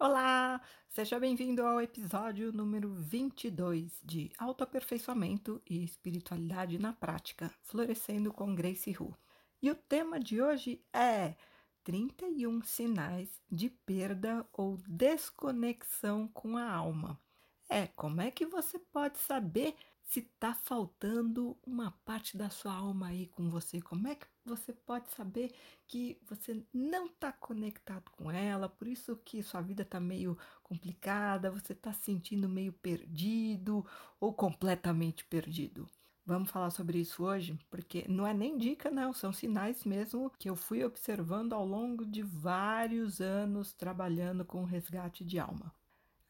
Olá! Seja bem-vindo ao episódio número 22 de Autoaperfeiçoamento e Espiritualidade na Prática, Florescendo com Grace Hu. E o tema de hoje é 31 sinais de perda ou desconexão com a alma. É, como é que você pode saber se está faltando uma parte da sua alma aí com você? Como é que você pode saber que você não está conectado com ela? Por isso que sua vida está meio complicada, você está se sentindo meio perdido ou completamente perdido. Vamos falar sobre isso hoje, porque não é nem dica, não, são sinais mesmo que eu fui observando ao longo de vários anos trabalhando com resgate de alma.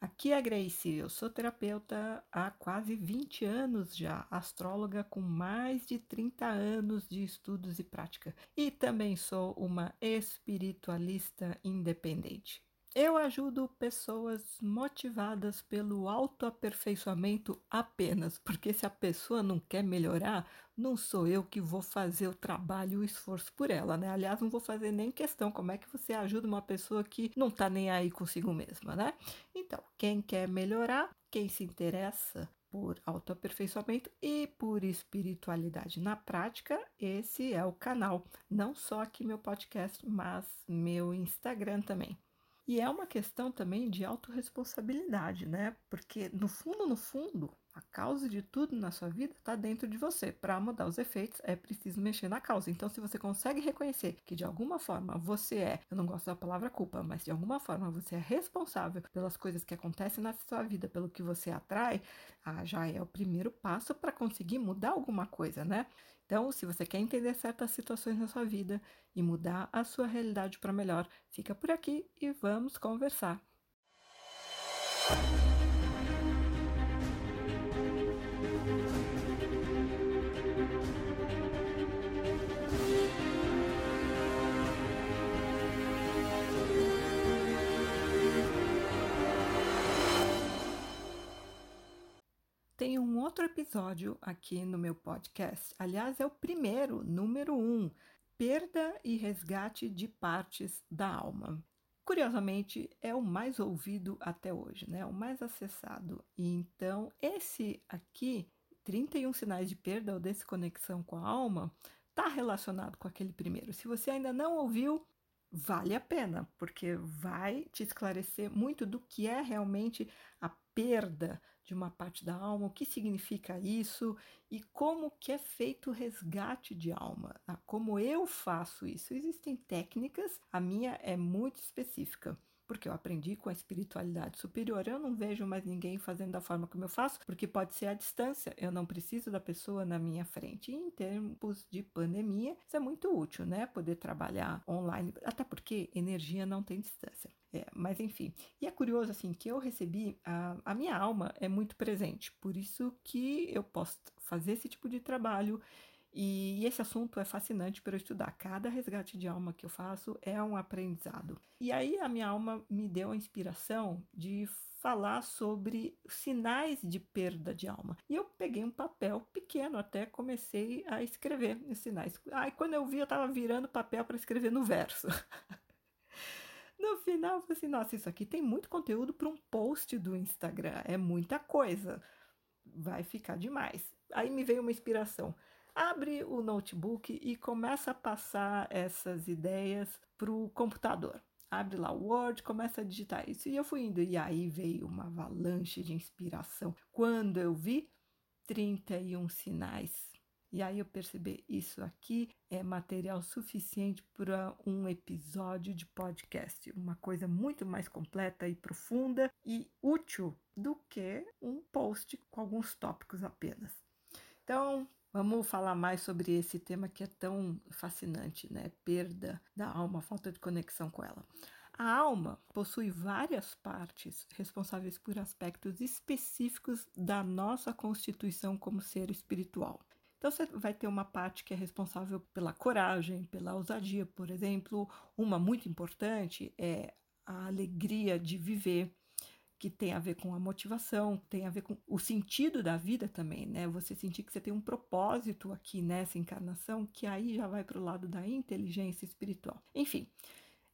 Aqui é a Grace, eu sou terapeuta há quase 20 anos já, astróloga com mais de 30 anos de estudos e prática, e também sou uma espiritualista independente. Eu ajudo pessoas motivadas pelo autoaperfeiçoamento apenas, porque se a pessoa não quer melhorar, não sou eu que vou fazer o trabalho e o esforço por ela, né? Aliás, não vou fazer nem questão como é que você ajuda uma pessoa que não tá nem aí consigo mesma, né? Então, quem quer melhorar, quem se interessa por autoaperfeiçoamento e por espiritualidade na prática, esse é o canal. Não só aqui meu podcast, mas meu Instagram também. E é uma questão também de autorresponsabilidade, né? Porque no fundo, no fundo, a causa de tudo na sua vida está dentro de você. Para mudar os efeitos, é preciso mexer na causa. Então, se você consegue reconhecer que de alguma forma você é, eu não gosto da palavra culpa, mas de alguma forma você é responsável pelas coisas que acontecem na sua vida, pelo que você atrai, ah, já é o primeiro passo para conseguir mudar alguma coisa, né? Então, se você quer entender certas situações na sua vida e mudar a sua realidade para melhor, fica por aqui e vamos conversar. Tem um outro episódio aqui no meu podcast. Aliás, é o primeiro, número um: perda e resgate de partes da alma. Curiosamente, é o mais ouvido até hoje, né? O mais acessado. E então, esse aqui, 31 sinais de perda ou desconexão com a alma, está relacionado com aquele primeiro. Se você ainda não ouviu, vale a pena, porque vai te esclarecer muito do que é realmente a perda de uma parte da alma, o que significa isso e como que é feito o resgate de alma, tá? como eu faço isso. Existem técnicas, a minha é muito específica porque eu aprendi com a espiritualidade superior. Eu não vejo mais ninguém fazendo da forma como eu faço, porque pode ser à distância. Eu não preciso da pessoa na minha frente. E em tempos de pandemia, isso é muito útil, né? Poder trabalhar online, até porque energia não tem distância. É, mas enfim, e é curioso assim que eu recebi a, a minha alma é muito presente, por isso que eu posso fazer esse tipo de trabalho e esse assunto é fascinante para eu estudar. Cada resgate de alma que eu faço é um aprendizado. E aí a minha alma me deu a inspiração de falar sobre sinais de perda de alma. E eu peguei um papel pequeno, até comecei a escrever esses sinais. Aí quando eu vi, eu estava virando papel para escrever no verso. no final, eu falei assim: nossa, isso aqui tem muito conteúdo para um post do Instagram, é muita coisa. Vai ficar demais. Aí me veio uma inspiração abre o notebook e começa a passar essas ideias para o computador. Abre lá o Word, começa a digitar isso. E eu fui indo. E aí veio uma avalanche de inspiração. Quando eu vi 31 sinais. E aí eu percebi, isso aqui é material suficiente para um episódio de podcast, uma coisa muito mais completa e profunda e útil do que um post com alguns tópicos apenas. Então, Vamos falar mais sobre esse tema que é tão fascinante, né? Perda da alma, falta de conexão com ela. A alma possui várias partes responsáveis por aspectos específicos da nossa constituição como ser espiritual. Então, você vai ter uma parte que é responsável pela coragem, pela ousadia, por exemplo. Uma muito importante é a alegria de viver, que tem a ver com a motivação, tem a ver com o sentido da vida também, né? Você sentir que você tem um propósito aqui nessa encarnação, que aí já vai para o lado da inteligência espiritual. Enfim,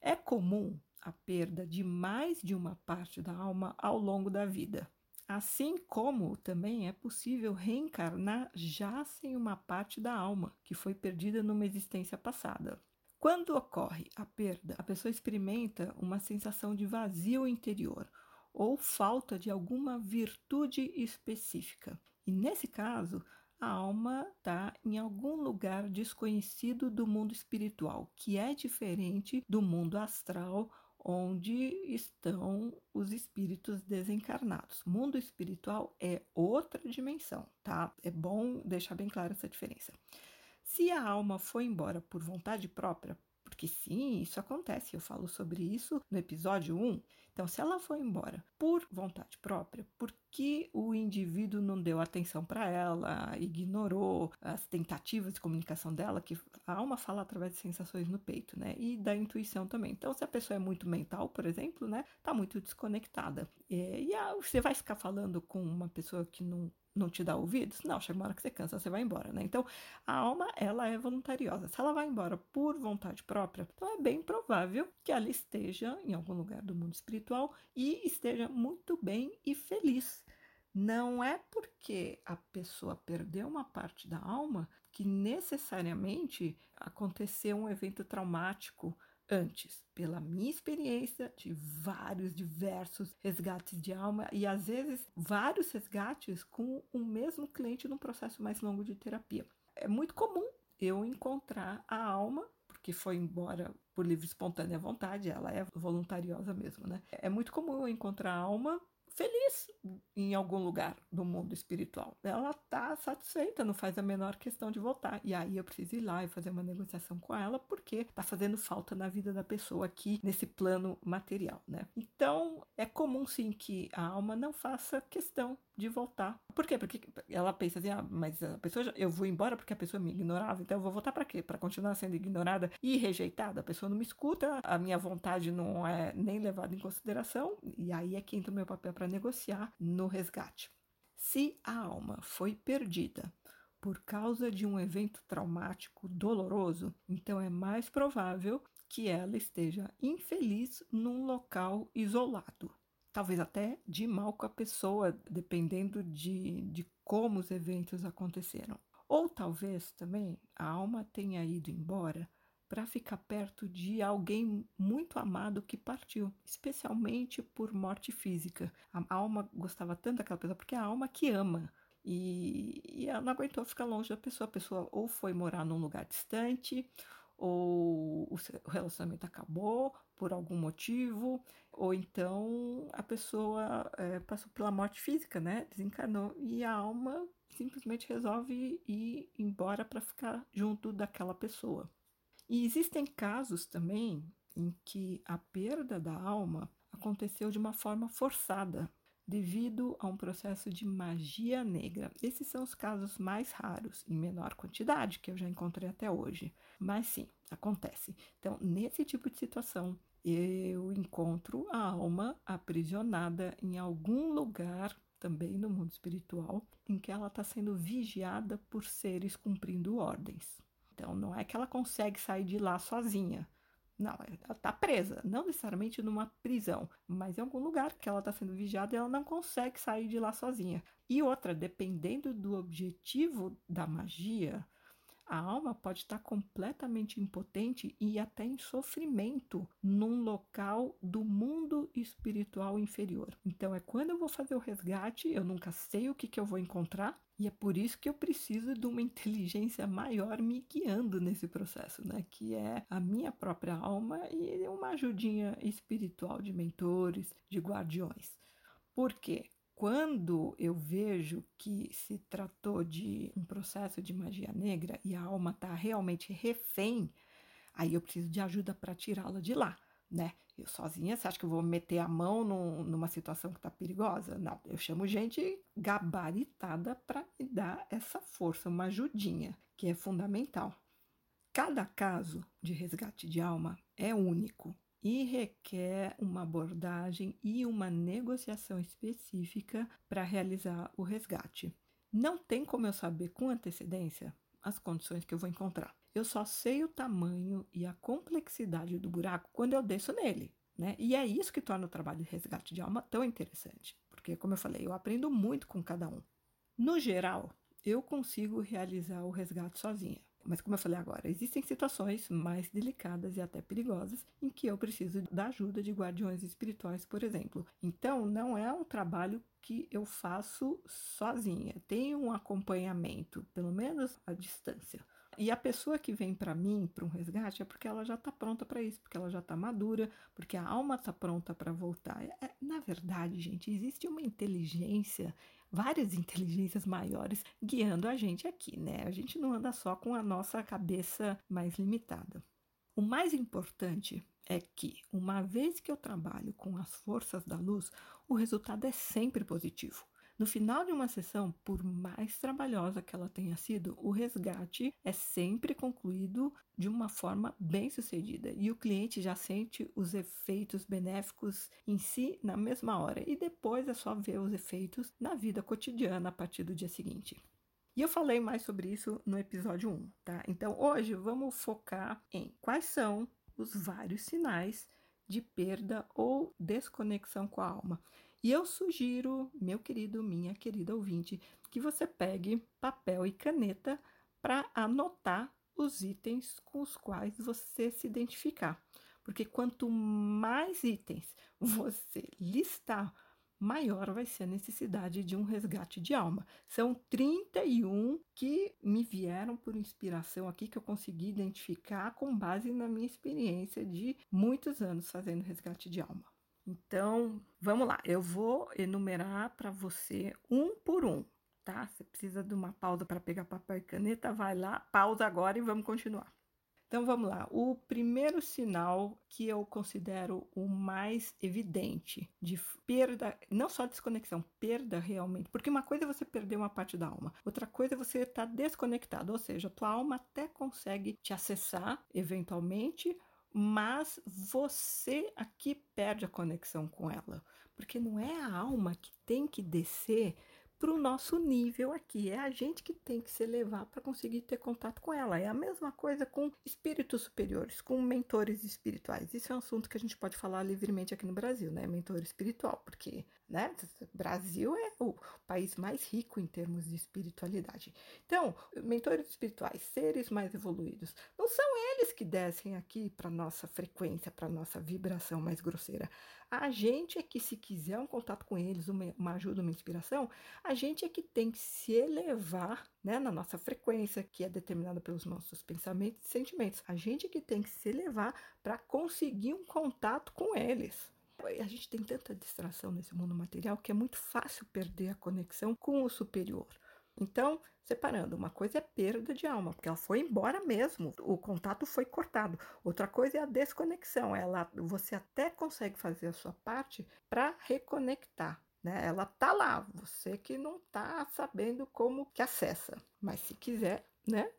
É comum a perda de mais de uma parte da alma ao longo da vida. Assim como também é possível reencarnar já sem uma parte da alma que foi perdida numa existência passada. Quando ocorre a perda, a pessoa experimenta uma sensação de vazio interior ou falta de alguma virtude específica. E nesse caso, a alma está em algum lugar desconhecido do mundo espiritual, que é diferente do mundo astral onde estão os espíritos desencarnados. Mundo espiritual é outra dimensão, tá? É bom deixar bem clara essa diferença. Se a alma foi embora por vontade própria, porque sim, isso acontece, eu falo sobre isso no episódio 1. Então, se ela foi embora por vontade própria, porque o indivíduo não deu atenção para ela, ignorou as tentativas de comunicação dela, que a alma fala através de sensações no peito, né? E da intuição também. Então, se a pessoa é muito mental, por exemplo, né? Tá muito desconectada. E, e a, você vai ficar falando com uma pessoa que não não te dá ouvidos? Não, chega uma hora que você cansa, você vai embora, né? Então, a alma, ela é voluntariosa. Se ela vai embora por vontade própria, então é bem provável que ela esteja em algum lugar do mundo espiritual e esteja muito bem e feliz. Não é porque a pessoa perdeu uma parte da alma que necessariamente aconteceu um evento traumático antes, pela minha experiência de vários diversos resgates de alma e às vezes vários resgates com o mesmo cliente num processo mais longo de terapia. É muito comum eu encontrar a alma porque foi embora por livre espontânea vontade, ela é voluntariosa mesmo, né? É muito comum eu encontrar a alma feliz em algum lugar do mundo espiritual. Ela tá satisfeita, não faz a menor questão de voltar. E aí eu preciso ir lá e fazer uma negociação com ela, porque tá fazendo falta na vida da pessoa aqui nesse plano material, né? Então, é comum sim que a alma não faça questão de voltar. Por quê? Porque ela pensa assim, ah, mas a pessoa já, eu vou embora porque a pessoa me ignorava, então eu vou voltar para quê? Para continuar sendo ignorada e rejeitada? A pessoa não me escuta, a minha vontade não é nem levada em consideração, e aí é que entra o meu papel para negociar no resgate. Se a alma foi perdida por causa de um evento traumático doloroso, então é mais provável que ela esteja infeliz num local isolado talvez até de mal com a pessoa, dependendo de, de como os eventos aconteceram. Ou talvez também a alma tenha ido embora para ficar perto de alguém muito amado que partiu, especialmente por morte física. A alma gostava tanto daquela pessoa porque é a alma que ama. E, e ela não aguentou ficar longe da pessoa. A pessoa ou foi morar num lugar distante, ou o relacionamento acabou por algum motivo, ou então a pessoa é, passou pela morte física, né? Desencarnou e a alma simplesmente resolve ir embora para ficar junto daquela pessoa. E existem casos também em que a perda da alma aconteceu de uma forma forçada, devido a um processo de magia negra. Esses são os casos mais raros, em menor quantidade, que eu já encontrei até hoje. Mas sim, acontece. Então, nesse tipo de situação, eu encontro a alma aprisionada em algum lugar também no mundo espiritual, em que ela está sendo vigiada por seres cumprindo ordens. Então, não é que ela consegue sair de lá sozinha. Não, ela está presa, não necessariamente numa prisão, mas em algum lugar que ela está sendo vigiada e ela não consegue sair de lá sozinha. E outra, dependendo do objetivo da magia, a alma pode estar completamente impotente e até em sofrimento num local do mundo espiritual inferior. Então é quando eu vou fazer o resgate, eu nunca sei o que, que eu vou encontrar, e é por isso que eu preciso de uma inteligência maior me guiando nesse processo, né? Que é a minha própria alma e uma ajudinha espiritual de mentores, de guardiões. Por quê? Quando eu vejo que se tratou de um processo de magia negra e a alma está realmente refém, aí eu preciso de ajuda para tirá-la de lá né? Eu sozinha, você acha que eu vou meter a mão numa situação que está perigosa? Não, eu chamo gente gabaritada para me dar essa força, uma ajudinha, que é fundamental. Cada caso de resgate de alma é único e requer uma abordagem e uma negociação específica para realizar o resgate. Não tem como eu saber com antecedência as condições que eu vou encontrar. eu só sei o tamanho e a complexidade do buraco quando eu desço nele. Né? E é isso que torna o trabalho de resgate de alma tão interessante, porque, como eu falei, eu aprendo muito com cada um. No geral, eu consigo realizar o resgate sozinha. Mas, como eu falei agora, existem situações mais delicadas e até perigosas em que eu preciso da ajuda de guardiões espirituais, por exemplo. Então, não é um trabalho que eu faço sozinha, tem um acompanhamento, pelo menos à distância. E a pessoa que vem para mim para um resgate é porque ela já está pronta para isso, porque ela já está madura, porque a alma está pronta para voltar. É, na verdade, gente, existe uma inteligência, várias inteligências maiores guiando a gente aqui, né? A gente não anda só com a nossa cabeça mais limitada. O mais importante é que, uma vez que eu trabalho com as forças da luz, o resultado é sempre positivo. No final de uma sessão, por mais trabalhosa que ela tenha sido, o resgate é sempre concluído de uma forma bem sucedida e o cliente já sente os efeitos benéficos em si na mesma hora e depois é só ver os efeitos na vida cotidiana a partir do dia seguinte. E eu falei mais sobre isso no episódio 1, tá? Então hoje vamos focar em quais são os vários sinais de perda ou desconexão com a alma. E eu sugiro, meu querido, minha querida ouvinte, que você pegue papel e caneta para anotar os itens com os quais você se identificar. Porque quanto mais itens você listar, maior vai ser a necessidade de um resgate de alma. São 31 que me vieram por inspiração aqui, que eu consegui identificar com base na minha experiência de muitos anos fazendo resgate de alma. Então, vamos lá, eu vou enumerar para você um por um, tá? Você precisa de uma pausa para pegar papel e caneta, vai lá, pausa agora e vamos continuar. Então vamos lá. O primeiro sinal que eu considero o mais evidente de perda, não só desconexão, perda realmente. Porque uma coisa é você perder uma parte da alma, outra coisa é você estar tá desconectado, ou seja, tua alma até consegue te acessar eventualmente, mas você aqui perde a conexão com ela, porque não é a alma que tem que descer para o nosso nível aqui. É a gente que tem que se elevar para conseguir ter contato com ela. É a mesma coisa com espíritos superiores, com mentores espirituais. Isso é um assunto que a gente pode falar livremente aqui no Brasil, né? Mentor espiritual, porque, né? Brasil é o país mais rico em termos de espiritualidade. Então, mentores espirituais, seres mais evoluídos, não são eles que descem aqui para nossa frequência, para nossa vibração mais grosseira. A gente é que, se quiser um contato com eles, uma, uma ajuda, uma inspiração, a gente é que tem que se elevar né, na nossa frequência, que é determinada pelos nossos pensamentos e sentimentos. A gente é que tem que se elevar para conseguir um contato com eles. A gente tem tanta distração nesse mundo material que é muito fácil perder a conexão com o superior. Então, separando, uma coisa é perda de alma, porque ela foi embora mesmo, o contato foi cortado. Outra coisa é a desconexão, ela você até consegue fazer a sua parte para reconectar, né? Ela tá lá, você que não tá sabendo como que acessa, mas se quiser, né?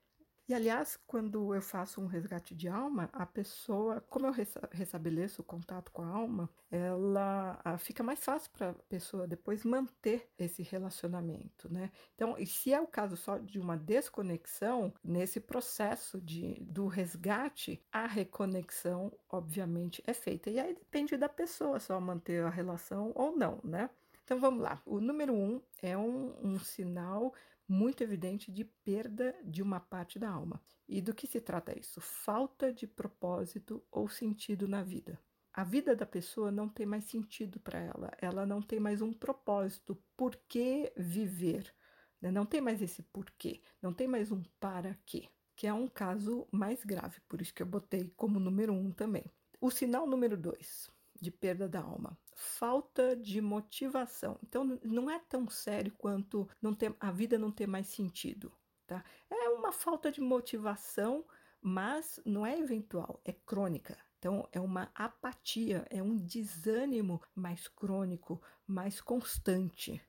E aliás, quando eu faço um resgate de alma, a pessoa, como eu restabeleço o contato com a alma, ela fica mais fácil para a pessoa depois manter esse relacionamento, né? Então, e se é o caso só de uma desconexão, nesse processo de, do resgate, a reconexão, obviamente, é feita. E aí depende da pessoa só manter a relação ou não, né? Então vamos lá. O número um é um, um sinal muito evidente de perda de uma parte da alma. E do que se trata isso? Falta de propósito ou sentido na vida. A vida da pessoa não tem mais sentido para ela, ela não tem mais um propósito. Por que viver? Né? Não tem mais esse porquê, não tem mais um para quê, que é um caso mais grave, por isso que eu botei como número um também. O sinal número dois de perda da alma falta de motivação. Então, não é tão sério quanto não ter, a vida não ter mais sentido. Tá? É uma falta de motivação, mas não é eventual, é crônica. Então, é uma apatia, é um desânimo mais crônico, mais constante.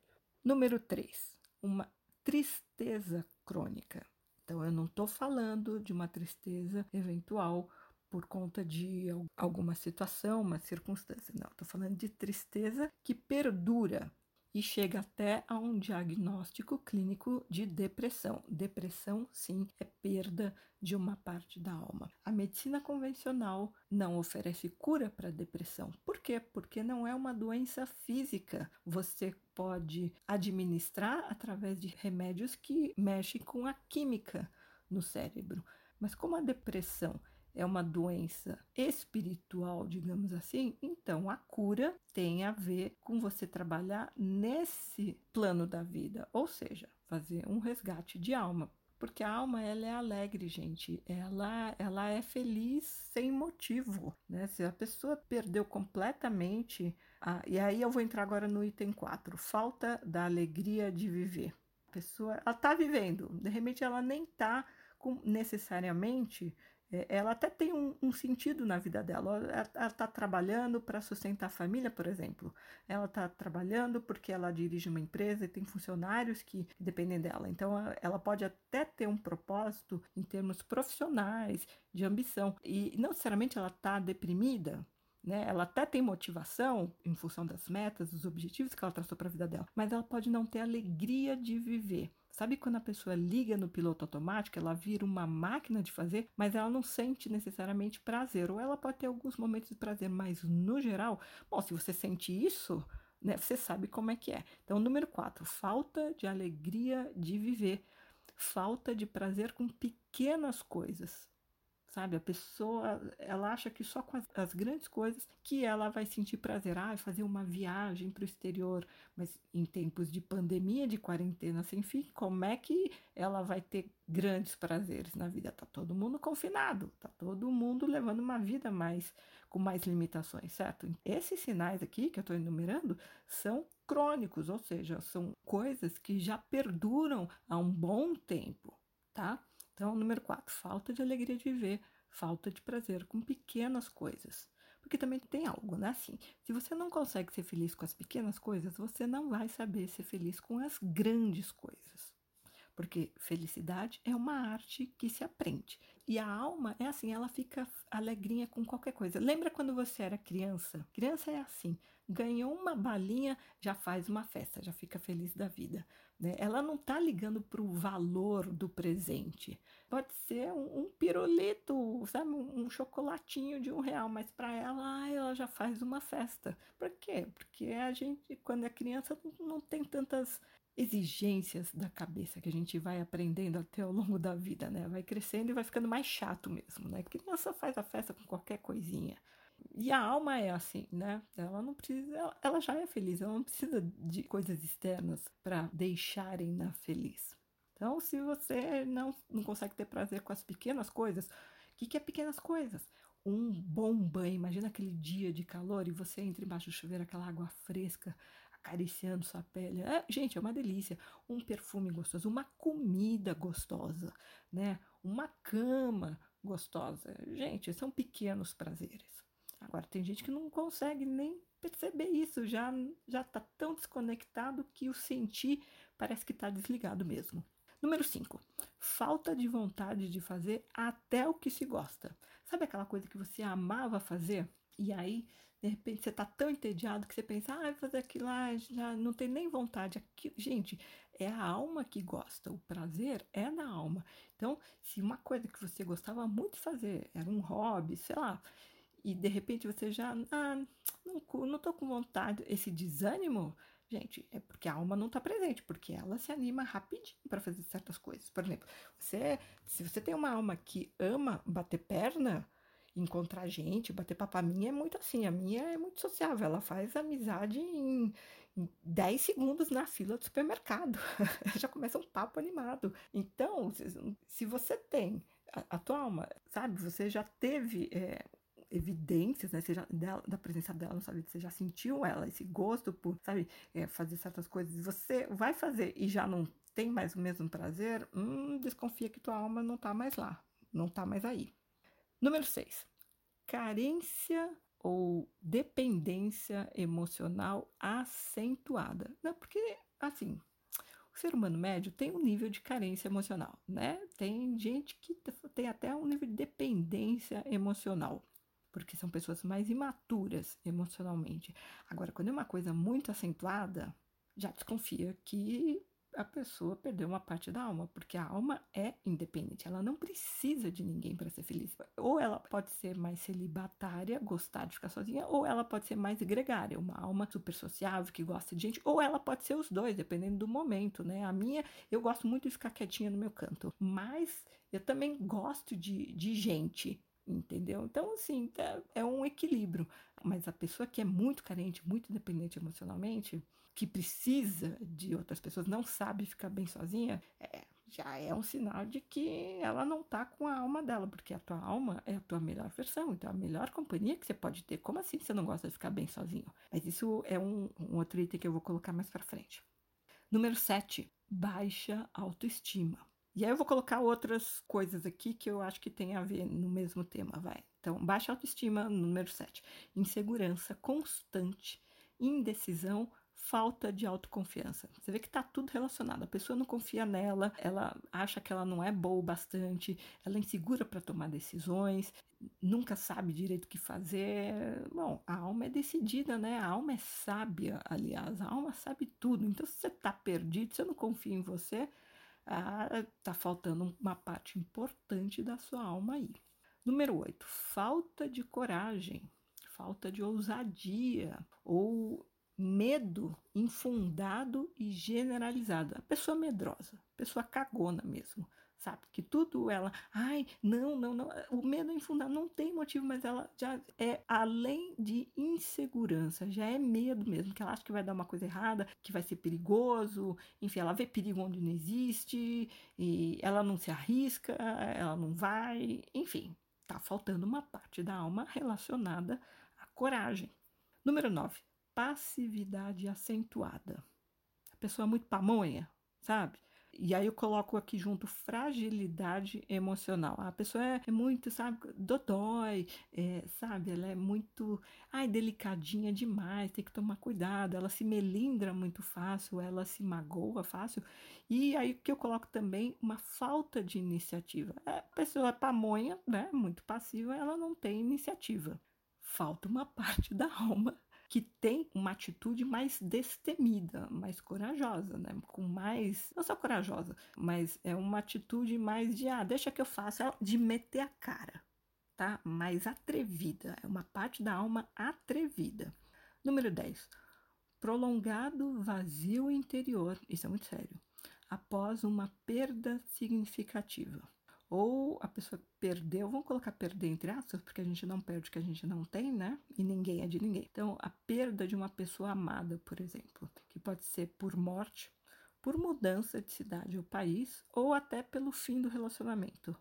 Número 3, uma tristeza crônica. Então, eu não estou falando de uma tristeza eventual por conta de alguma situação, uma circunstância. Não, estou falando de tristeza que perdura. e chega até a um diagnóstico clínico de depressão. Depressão, sim, é perda de uma parte da alma. A medicina convencional não oferece cura para depressão. Por quê? Porque não é uma doença física. Você pode administrar através de remédios que mexem com a química no cérebro. Mas como a depressão é uma doença espiritual, digamos assim, então a cura tem a ver com você trabalhar nesse plano da vida, ou seja, fazer um resgate de alma. Porque a alma ela é alegre, gente. Ela, ela é feliz sem motivo, né? Se a pessoa perdeu completamente, a, e aí eu vou entrar agora no item 4, falta da alegria de viver. A pessoa, ela tá vivendo, de repente ela nem tá com, necessariamente ela até tem um, um, sentido na vida dela. Ela está trabalhando para sustentar a família, por exemplo. Ela está trabalhando porque ela dirige uma empresa e tem funcionários que dependem dela. Então, ela pode até ter um propósito em termos profissionais, de ambição. E não necessariamente ela está deprimida. Né? Ela até tem motivação em função das metas, dos objetivos que ela traçou para a vida dela, mas ela pode não ter alegria de viver. Sabe quando a pessoa liga no piloto automático, ela vira uma máquina de fazer, mas ela não sente necessariamente prazer, ou ela pode ter alguns momentos de prazer, mas no geral, bom, se você sente isso, né, você sabe como é que é. Então, número 4, falta de alegria de viver, falta de prazer com pequenas coisas sabe? A pessoa, ela acha que só com as, as grandes coisas que ela vai sentir prazer, ah, fazer uma viagem para o exterior, mas em tempos de pandemia, de quarentena sem fim, como é que ela vai ter grandes prazeres na vida? Tá todo mundo confinado, tá todo mundo levando uma vida mais com mais limitações, certo? Esses sinais aqui que eu estou enumerando são crônicos, ou seja, são coisas que já perduram há um bom tempo, tá? Então, número 4, falta de alegria de viver, falta de prazer com pequenas coisas. Porque também tem algo, né? Assim, se você não consegue ser feliz com as pequenas coisas, você não vai saber ser feliz com as grandes coisas. Porque felicidade é uma arte que se aprende. E a alma é assim, ela fica alegrinha com qualquer coisa. Lembra quando você era criança? Criança é assim, ganhou uma balinha, já faz uma festa, já fica feliz da vida. Né? Ela não está ligando para o valor do presente. Pode ser um, um pirulito, sabe, um, um, chocolatinho de um real, mas para ela, ela já faz uma festa. Por quê? Porque a gente, quando é criança, não tem tantas exigências da cabeça que a gente vai aprendendo até ao longo da vida, né? Vai crescendo e vai ficando mais chato mesmo, né? Criança faz a festa com qualquer coisinha. E a alma é assim, né? Ela não precisa, ela, já é feliz, ela não precisa de coisas externas para deixarem-na feliz. Então, se você não, não consegue ter prazer com as pequenas coisas, o que, que é pequenas coisas? Um bom banho, imagina aquele dia de calor e você entra embaixo do chuveiro, aquela água fresca, acariciando sua pele. É, gente, é uma delícia. Um perfume gostoso, uma comida gostosa, né? Uma cama gostosa. Gente, são pequenos prazeres. Agora, tem gente que não consegue nem perceber isso, já já está tão desconectado que o sentir parece que está desligado mesmo. Número 5. Falta de vontade de fazer até o que se gosta. Sabe aquela coisa que você amava fazer e aí, de repente, você está tão entediado que você pensa, ah, fazer aquilo lá, já não tem nem vontade. Aquilo... Gente, é a alma que gosta, o prazer é da alma. Então, se uma coisa que você gostava muito de fazer era um hobby, sei lá, e de repente você já, ah, não, não tô com vontade, esse desânimo, gente, é porque a alma não está presente, porque ela se anima rapidinho para fazer certas coisas. Por exemplo, você, se você tem uma alma que ama bater perna, encontrar gente, bater papo, a minha é muito assim, a minha é muito sociável, ela faz amizade em, em 10 segundos na fila do supermercado, já começa um papo animado. Então, se você tem a, a tua alma, sabe, você já teve é, evidências, né? Já, dela, da presença dela não sabe você já sentiu ela, esse gosto por, sabe, é, fazer certas coisas, você vai fazer e já não tem mais o mesmo prazer, hum, desconfia que tua alma não tá mais lá, não tá mais aí. Número 6. Carência ou dependência emocional acentuada. Não, porque, assim, o ser humano médio tem um nível de carência emocional, né? Tem gente que tem até um nível de dependência emocional porque são pessoas mais imaturas emocionalmente. Agora, quando é uma coisa muito acentuada, já desconfia que a pessoa perdeu uma parte da alma, porque a alma é independente, ela não precisa de ninguém para ser feliz. Ou ela pode ser mais celibatária, gostar de ficar sozinha, ou ela pode ser mais gregária, uma alma super sociável, que gosta de gente, ou ela pode ser os dois, dependendo do momento, né? A minha, eu gosto muito de ficar quietinha no meu canto, mas eu também gosto de, de gente, entendeu? Então, assim, é, é um equilíbrio. Mas a pessoa que é muito carente, muito dependente emocionalmente, que precisa de outras pessoas, não sabe ficar bem sozinha, é, já é um sinal de que ela não tá com a alma dela, porque a tua alma é a tua melhor versão, então a melhor companhia que você pode ter. Como assim você não gosta de ficar bem sozinho? Mas isso é um, um outro item que eu vou colocar mais para frente. Número 7, baixa autoestima. E aí eu vou colocar outras coisas aqui que eu acho que tem a ver no mesmo tema, vai. Então, baixa autoestima, número 7. Insegurança constante, indecisão, falta de autoconfiança. Você vê que tá tudo relacionado. A pessoa não confia nela, ela acha que ela não é boa o bastante, ela é insegura para tomar decisões, nunca sabe direito o que fazer. Bom, a alma é decidida, né? A alma é sábia, aliás, a alma sabe tudo. Então, se você tá perdido, se você não confia em você, ah, tá faltando uma parte importante da sua alma aí. Número 8, falta de coragem, falta de ousadia ou medo infundado e generalizado. A pessoa medrosa, a pessoa cagona mesmo, sabe? Que tudo ela, ai, não, não, não, o medo infundado, não tem motivo, mas ela já é além de insegurança, já é medo mesmo, que ela acha que vai dar uma coisa errada, que vai ser perigoso, enfim, ela vê perigo onde não existe, e ela não se arrisca, ela não vai, enfim, tá faltando uma parte da alma relacionada à coragem. Número 9 passividade acentuada. A pessoa é muito pamonha, sabe? E aí eu coloco aqui junto fragilidade emocional. A pessoa é, é muito, sabe, dodói, é, sabe? Ela é muito, ai, delicadinha demais, tem que tomar cuidado. Ela se melindra muito fácil, ela se magoa fácil. E aí que eu coloco também uma falta de iniciativa. A pessoa é pamonha, né? Muito passiva, ela não tem iniciativa. Falta uma parte da alma que tem uma atitude mais destemida, mais corajosa, né? Com mais, não só corajosa, mas é uma atitude mais de, ah, deixa que eu faça, de meter a cara, tá? Mais atrevida, é uma parte da alma atrevida. Número 10. Prolongado vazio interior, isso é muito sério, após uma perda significativa ou a pessoa perdeu, vamos colocar perder entre aspas, porque a gente não perde o que a gente não tem, né? E ninguém é de ninguém. Então, a perda de uma pessoa amada, por exemplo, que pode ser por morte, por mudança de cidade ou país, ou até pelo fim do relacionamento.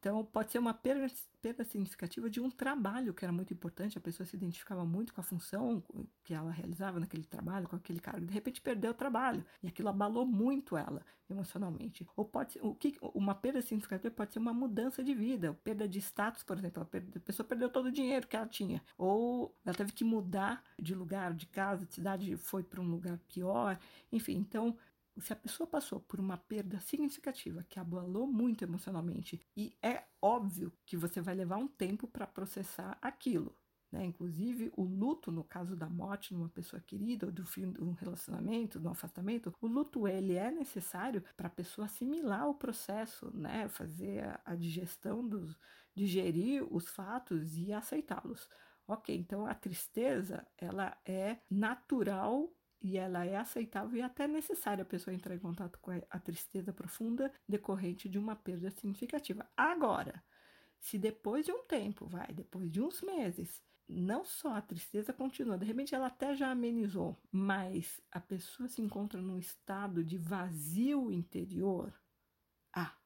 Então, pode ser uma perda, perda, significativa de um trabalho que era muito importante, a pessoa se identificava muito com a função que ela realizava naquele trabalho, com aquele cargo, de repente perdeu o trabalho, e aquilo abalou muito ela emocionalmente. Ou pode ser, o que, uma perda significativa pode ser uma mudança de vida, perda de status, por exemplo, a, a pessoa perdeu todo o dinheiro que ela tinha, ou ela teve que mudar de lugar, de casa, de cidade, foi para um lugar pior, enfim, então se a pessoa passou por uma perda significativa que abalou muito emocionalmente, e é óbvio que você vai levar um tempo para processar aquilo. Né? Inclusive, o luto, no caso da morte de uma pessoa querida, ou do fim de um relacionamento, do afastamento, o luto ele é necessário para a pessoa assimilar o processo, né? fazer a, a digestão dos, digerir os fatos e aceitá-los. Ok, então a tristeza ela é natural e ela é aceitável e até necessária a pessoa entrar em contato com a tristeza profunda decorrente de uma perda significativa. Agora, se depois de um tempo, vai, depois de uns meses, não só a tristeza continua, de repente ela até já amenizou, mas a pessoa se encontra num estado de vazio interior, ah,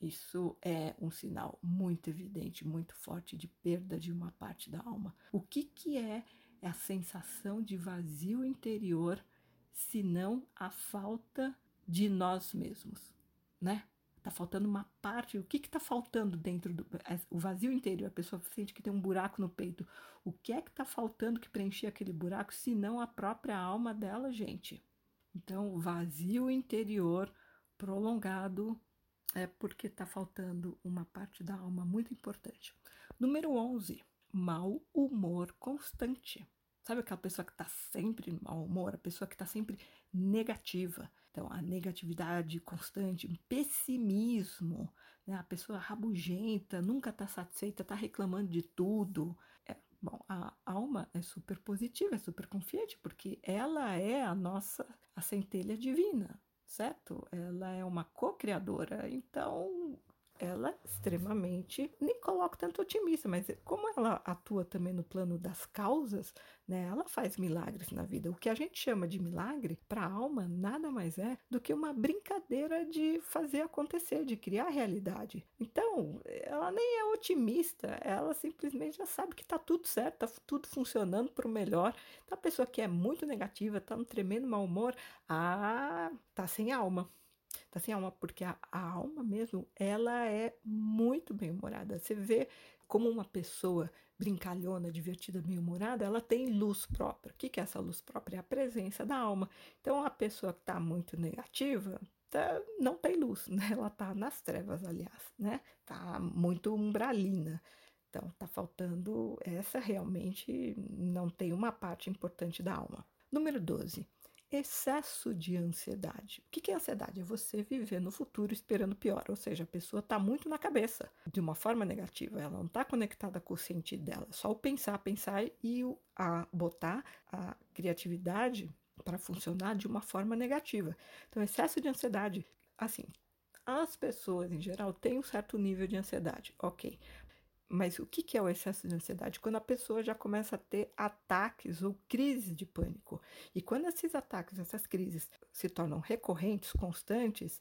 isso é um sinal muito evidente, muito forte de perda de uma parte da alma. O que, que é é a sensação de vazio interior, senão a falta de nós mesmos, né? Tá faltando uma parte. O que que tá faltando dentro do é, o vazio interior? A pessoa sente que tem um buraco no peito. O que é que tá faltando que preencher aquele buraco, senão a própria alma dela, gente? Então, vazio interior prolongado é porque tá faltando uma parte da alma muito importante. Número 11 mau humor constante. Sabe aquela pessoa que está sempre no mau humor, a pessoa que está sempre negativa. Então, a negatividade constante, o pessimismo, né? a pessoa rabugenta, nunca está satisfeita, está reclamando de tudo. É, bom, a alma é super positiva, é super confiante, porque ela é a nossa a centelha divina, certo? Ela é uma co-criadora, então ela extremamente, nem coloco tanto otimista, mas como ela atua também no plano das causas, né, ela faz milagres na vida. O que a gente chama de milagre, para a alma, nada mais é do que uma brincadeira de fazer acontecer, de criar realidade. Então, ela nem é otimista, ela simplesmente já sabe que está tudo certo, está tudo funcionando para o melhor. Então, a pessoa que é muito negativa, está no tremendo mau humor, ah, tá sem alma tá sem alma, porque a, a alma mesmo, ela é muito bem-humorada. Você vê como uma pessoa brincalhona, divertida, bem-humorada, ela tem luz própria. O que, que é essa luz própria? É a presença da alma. Então, a pessoa que está muito negativa, tá, não tem luz, né? Ela está nas trevas, aliás, né? Tá muito umbralina. Então, tá faltando essa realmente não tem uma parte importante da alma. Número 12 excesso de ansiedade. O que é ansiedade? É você viver no futuro esperando pior, ou seja, a pessoa está muito na cabeça, de uma forma negativa, ela não está conectada com o sentido dela, é só o pensar, pensar e o, a botar a criatividade para funcionar de uma forma negativa. Então, excesso de ansiedade, assim, as pessoas em geral têm um certo nível de ansiedade, ok, mas o que é o excesso de ansiedade? Quando a pessoa já começa a ter ataques ou crises de pânico. E quando esses ataques, essas crises se tornam recorrentes, constantes,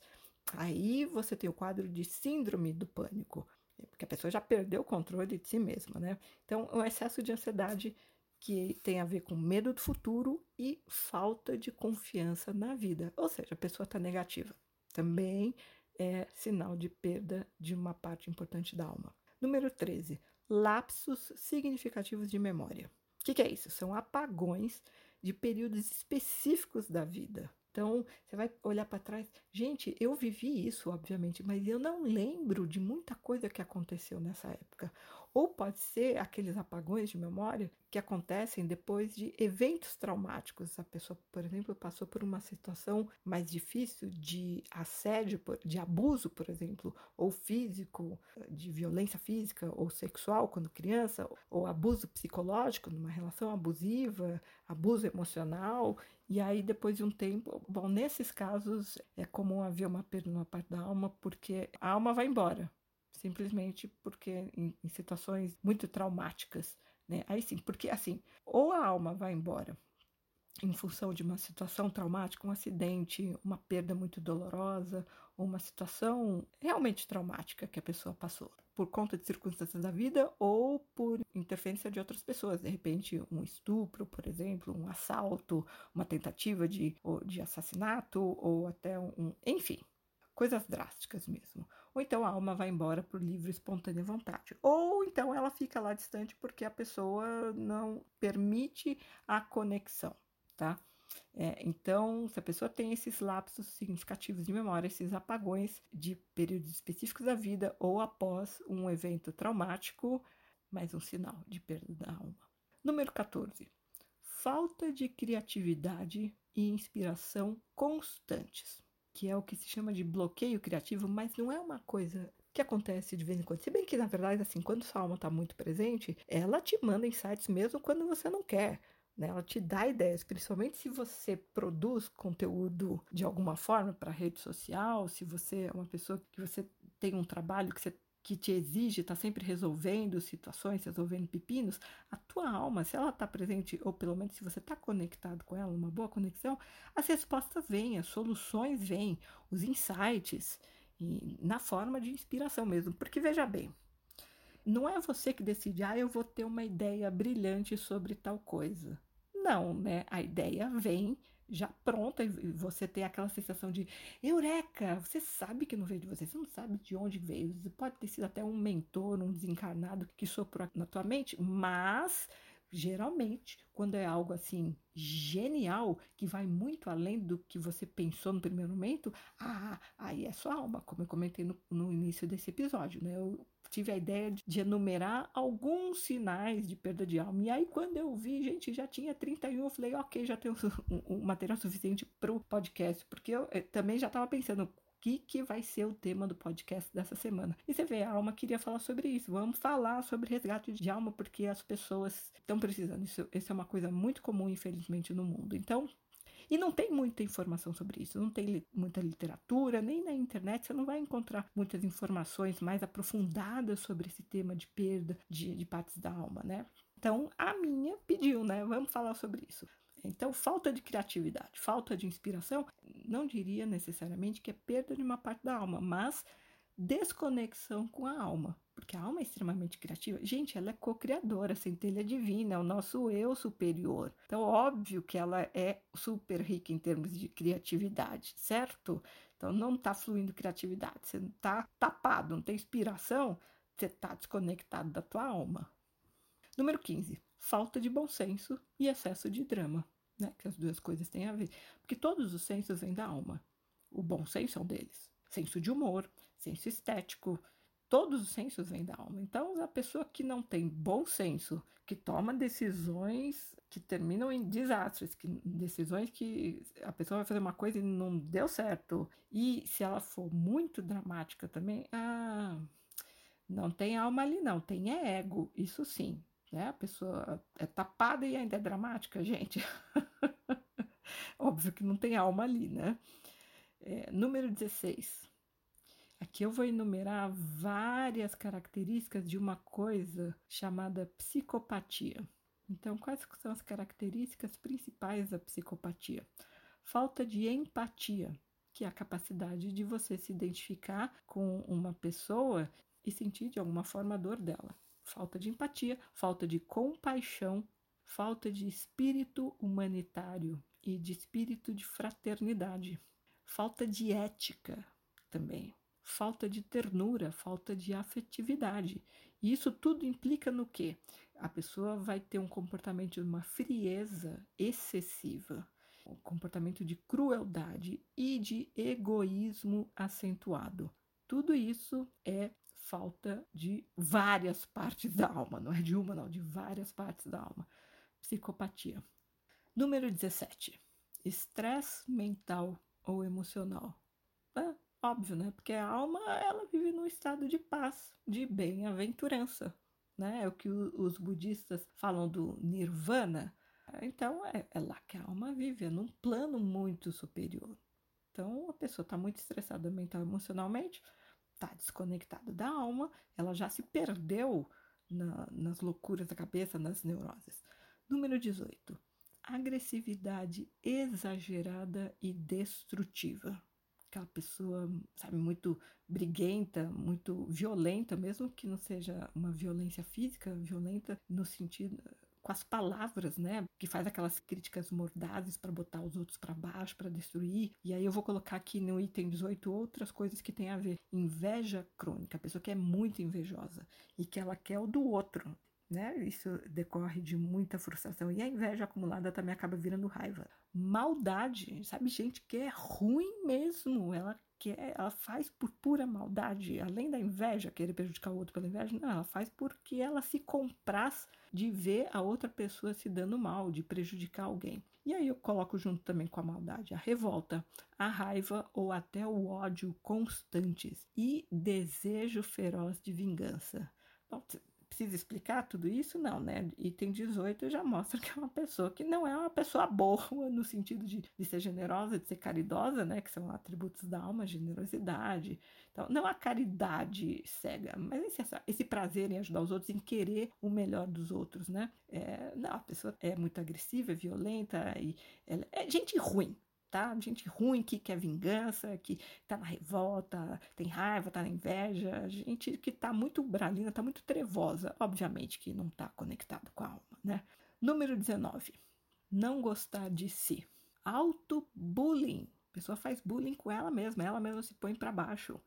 aí você tem o quadro de síndrome do pânico, porque a pessoa já perdeu o controle de si mesma, né? Então, o excesso de ansiedade que tem a ver com medo do futuro e falta de confiança na vida. Ou seja, a pessoa está negativa. Também é sinal de perda de uma parte importante da alma. Número 13. Lapsos significativos de memória. O que, que é isso? São apagões de períodos específicos da vida. Então, você vai olhar para trás. Gente, eu vivi isso, obviamente, mas eu não lembro de muita coisa que aconteceu nessa época. Ou pode ser aqueles apagões de memória que acontecem depois de eventos traumáticos. A pessoa, por exemplo, passou por uma situação mais difícil de assédio, de abuso, por exemplo, ou físico, de violência física ou sexual quando criança, ou abuso psicológico numa relação abusiva, abuso emocional. E aí, depois de um tempo, bom, nesses casos é comum haver uma perda numa parte da alma, porque a alma vai embora simplesmente porque em, em situações muito traumáticas, né? Aí sim, porque assim, ou a alma vai embora em função de uma situação traumática, um acidente, uma perda muito dolorosa, ou uma situação realmente traumática que a pessoa passou, por conta de circunstâncias da vida ou por interferência de outras pessoas, de repente um estupro, por exemplo, um assalto, uma tentativa de, de assassinato ou até um, enfim, coisas drásticas mesmo. Ou então a alma vai embora por livre e espontânea vontade. Ou então ela fica lá distante porque a pessoa não permite a conexão, tá? É, então, se a pessoa tem esses lapsos significativos de memória, esses apagões de períodos específicos da vida ou após um evento traumático, mais um sinal de perda da alma. Número 14. Falta de criatividade e inspiração constantes que é o que se chama de bloqueio criativo, mas não é uma coisa que acontece de vez em quando. Se bem que, na verdade, assim, quando sua alma está muito presente, ela te manda insights mesmo quando você não quer. Né? Ela te dá ideias, principalmente se você produz conteúdo de alguma forma para rede social, se você é uma pessoa que você tem um trabalho que você que te exige estar tá sempre resolvendo situações, resolvendo pepinos, a tua alma, se ela está presente, ou pelo menos se você está conectado com ela, uma boa conexão, as respostas vêm, as soluções vêm, os insights, na forma de inspiração mesmo. Porque veja bem, não é você que decide, ah, eu vou ter uma ideia brilhante sobre tal coisa. Não, né? A ideia vem já pronta e você tem aquela sensação de eureka, você sabe que não veio de você, você não sabe de onde veio, pode ter sido até um mentor, um desencarnado que soprou na tua mente, mas Geralmente, quando é algo assim genial, que vai muito além do que você pensou no primeiro momento, ah, aí é sua alma, como eu comentei no, no início desse episódio, né? Eu tive a ideia de enumerar alguns sinais de perda de alma. E aí, quando eu vi, gente, já tinha 31, eu falei, ok, já tenho um, um material suficiente para o podcast, porque eu, eu também já estava pensando que, que vai ser o tema do podcast dessa semana. E você vê, a Alma queria falar sobre isso. Vamos falar sobre resgate de alma, porque as pessoas estão precisando. Isso, isso é uma coisa muito comum, infelizmente, no mundo. Então, e não tem muita informação sobre isso, não tem li muita literatura, nem na internet você não vai encontrar muitas informações mais aprofundadas sobre esse tema de perda de, de partes da alma, né? Então, a minha pediu, né? Vamos falar sobre isso. Então, falta de criatividade, falta de inspiração, não diria necessariamente que é perda de uma parte da alma, mas desconexão com a alma, porque a alma é extremamente criativa. Gente, ela é co-criadora, centelha divina, é o nosso eu superior. Então, óbvio que ela é super rica em termos de criatividade, certo? Então, não está fluindo criatividade, você está tapado, não tem inspiração, você está desconectado da tua alma. Número 15 falta de bom senso e excesso de drama, né? Que as duas coisas têm a ver. Porque todos os sensos vêm da alma. O bom senso é um deles. Senso de humor, senso estético, todos os sensos vêm da alma. Então, a pessoa que não tem bom senso, que toma decisões que terminam em desastres, que, decisões que a pessoa vai fazer uma coisa e não deu certo, e se ela for muito dramática também, ah, não tem alma ali, não, tem é ego, isso sim. Né? A pessoa é tapada e ainda é dramática, gente. Óbvio que não tem alma ali, né? É, número 16. Aqui eu vou enumerar várias características de uma coisa chamada psicopatia. Então, quais são as características principais da psicopatia? Falta de empatia, que é a capacidade de você se identificar com uma pessoa e sentir de alguma forma a dor dela falta de empatia, falta de compaixão, falta de espírito humanitário e de espírito de fraternidade, falta de ética também, falta de ternura, falta de afetividade. E isso tudo implica no quê? A pessoa vai ter um comportamento de uma frieza excessiva, um comportamento de crueldade e de egoísmo acentuado. Tudo isso é falta de várias partes da alma, não é de uma, não, de várias partes da alma. Psicopatia. Número 17. Estresse mental ou emocional. Óbvio, né? Porque a alma, ela vive num estado de paz, de bem-aventurança, né? É o que os budistas falam do nirvana. Então, é, é lá que a alma vive, é num plano muito superior. Então, a pessoa está muito estressada mental emocionalmente, está desconectada da alma, ela já se perdeu na, nas loucuras da cabeça, nas neuroses. Número 18. Agressividade exagerada e destrutiva. Aquela pessoa, sabe, muito briguenta, muito violenta, mesmo que não seja uma violência física, violenta no sentido com as palavras, né? Que faz aquelas críticas mordazes para botar os outros para baixo, para destruir. E aí eu vou colocar aqui no item 18 outras coisas que tem a ver. Inveja crônica, a pessoa que é muito invejosa e que ela quer o do outro. Né? Isso decorre de muita frustração. E a inveja acumulada também acaba virando raiva. Maldade, sabe? Gente que é ruim mesmo. Ela quer, ela faz por pura maldade. Além da inveja, querer prejudicar o outro pela inveja, não, ela faz porque ela se compraz de ver a outra pessoa se dando mal, de prejudicar alguém. E aí eu coloco junto também com a maldade a revolta, a raiva ou até o ódio constantes e desejo feroz de vingança. Bom, precisa explicar tudo isso? Não, né? Item 18 já mostra que é uma pessoa que não é uma pessoa boa no sentido de, de ser generosa, de ser caridosa, né? Que são atributos da alma, generosidade. Então, não a caridade cega, mas esse, esse prazer em ajudar os outros, em querer o melhor dos outros, né? É, não, a pessoa é muito agressiva, é violenta e ela é gente ruim, tá? Gente ruim que quer vingança, que tá na revolta, tem raiva, tá na inveja, gente que tá muito bralina, tá muito trevosa, obviamente que não tá conectado com a alma, né? Número 19. Não gostar de si. Auto-bullying. A pessoa faz bullying com ela mesma, ela mesma se põe para baixo.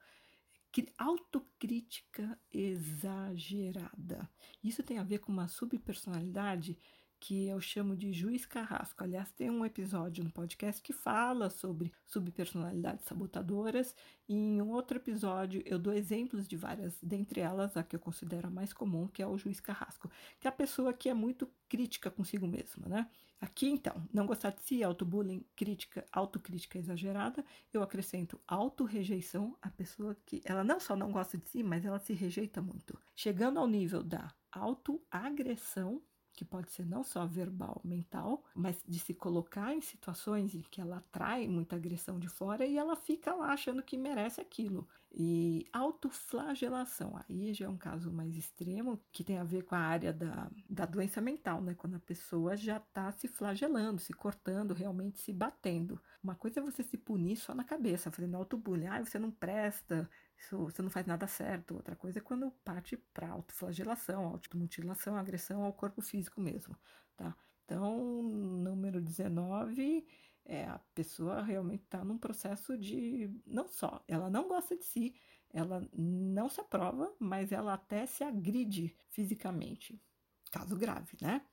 autocrítica exagerada. Isso tem a ver com uma subpersonalidade que eu chamo de juiz carrasco. Aliás, tem um episódio no podcast que fala sobre subpersonalidades sabotadoras, e em outro episódio eu dou exemplos de várias, dentre elas a que eu considero a mais comum, que é o juiz carrasco, que é a pessoa que é muito crítica consigo mesma, né? Aqui, então, não gostar de si, autobullying, crítica, autocrítica exagerada, eu acrescento autorrejeição, a pessoa que ela não só não gosta de si, mas ela se rejeita muito. Chegando ao nível da autoagressão, que pode ser não só verbal, mental, mas de se colocar em situações em que ela atrai muita agressão de fora e ela fica lá achando que merece aquilo. E autoflagelação, aí já é um caso mais extremo, que tem a ver com a área da, da doença mental, né? Quando a pessoa já está se flagelando, se cortando, realmente se batendo. Uma coisa é você se punir só na cabeça, fazendo autobullying, ah, você não presta, isso, você não faz nada certo. Outra coisa é quando parte para autoflagelação, automutilação, agressão ao corpo físico mesmo, tá? Então, número 19 é a pessoa realmente está num processo de não só ela não gosta de si, ela não se aprova, mas ela até se agride fisicamente. Caso grave, né?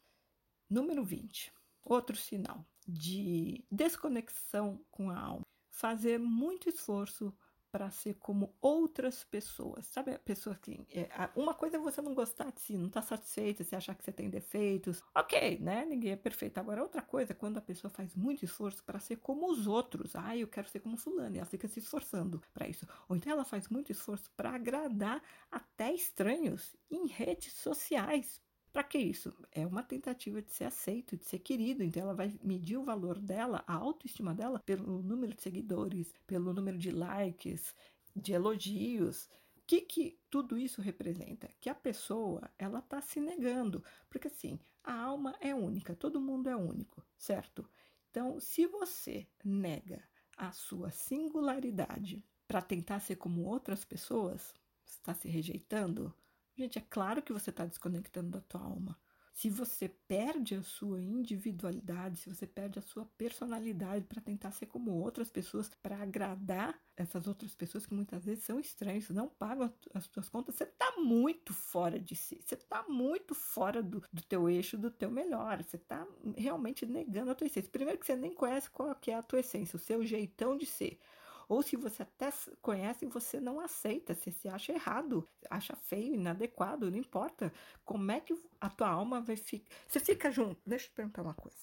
Número 20. Outro sinal de desconexão com a alma. Fazer muito esforço para ser como outras pessoas. Sabe, a pessoa que. É, uma coisa é você não gostar de si, não estar tá satisfeita, você achar que você tem defeitos. Ok, né? Ninguém é perfeito. Agora, outra coisa é quando a pessoa faz muito esforço para ser como os outros. Ah, eu quero ser como Fulano. E ela fica se esforçando para isso. Ou então ela faz muito esforço para agradar até estranhos em redes sociais. Para que isso? É uma tentativa de ser aceito, de ser querido. Então, ela vai medir o valor dela, a autoestima dela, pelo número de seguidores, pelo número de likes, de elogios. O que, que tudo isso representa? Que a pessoa ela está se negando, porque assim a alma é única, todo mundo é único, certo? Então, se você nega a sua singularidade para tentar ser como outras pessoas, está se rejeitando, Gente, é claro que você está desconectando da tua alma. Se você perde a sua individualidade, se você perde a sua personalidade para tentar ser como outras pessoas, para agradar essas outras pessoas que muitas vezes são estranhas, não pagam as suas contas, você está muito fora de si. Você está muito fora do, do teu eixo, do teu melhor. Você está realmente negando a tua essência. Primeiro que você nem conhece qual que é a tua essência, o seu jeitão de ser. Ou se você até conhece e você não aceita, você se acha errado, acha feio, inadequado, não importa. Como é que a tua alma vai ficar. Você fica junto. Deixa eu te perguntar uma coisa.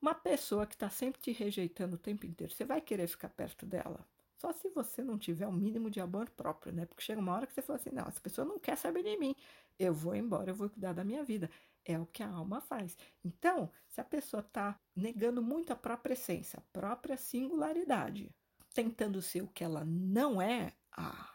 Uma pessoa que está sempre te rejeitando o tempo inteiro, você vai querer ficar perto dela? Só se você não tiver o um mínimo de amor próprio, né? Porque chega uma hora que você fala assim: não, essa pessoa não quer saber de mim. Eu vou embora, eu vou cuidar da minha vida. É o que a alma faz. Então, se a pessoa está negando muito a própria essência, a própria singularidade, tentando ser o que ela não é, ah,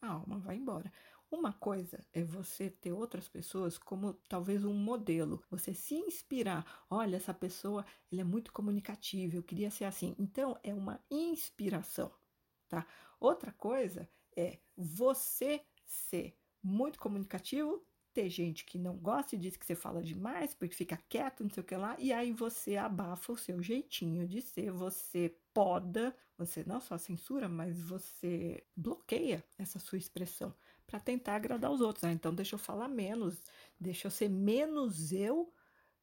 a alma vai embora. Uma coisa é você ter outras pessoas como talvez um modelo, você se inspirar. Olha, essa pessoa, ele é muito comunicativa, eu queria ser assim. Então, é uma inspiração, tá? Outra coisa é você ser muito comunicativo, ter gente que não gosta e diz que você fala demais, porque fica quieto, não sei o que lá, e aí você abafa o seu jeitinho de ser, você poda, você não só censura, mas você bloqueia essa sua expressão para tentar agradar os outros. Ah, então deixa eu falar menos, deixa eu ser menos eu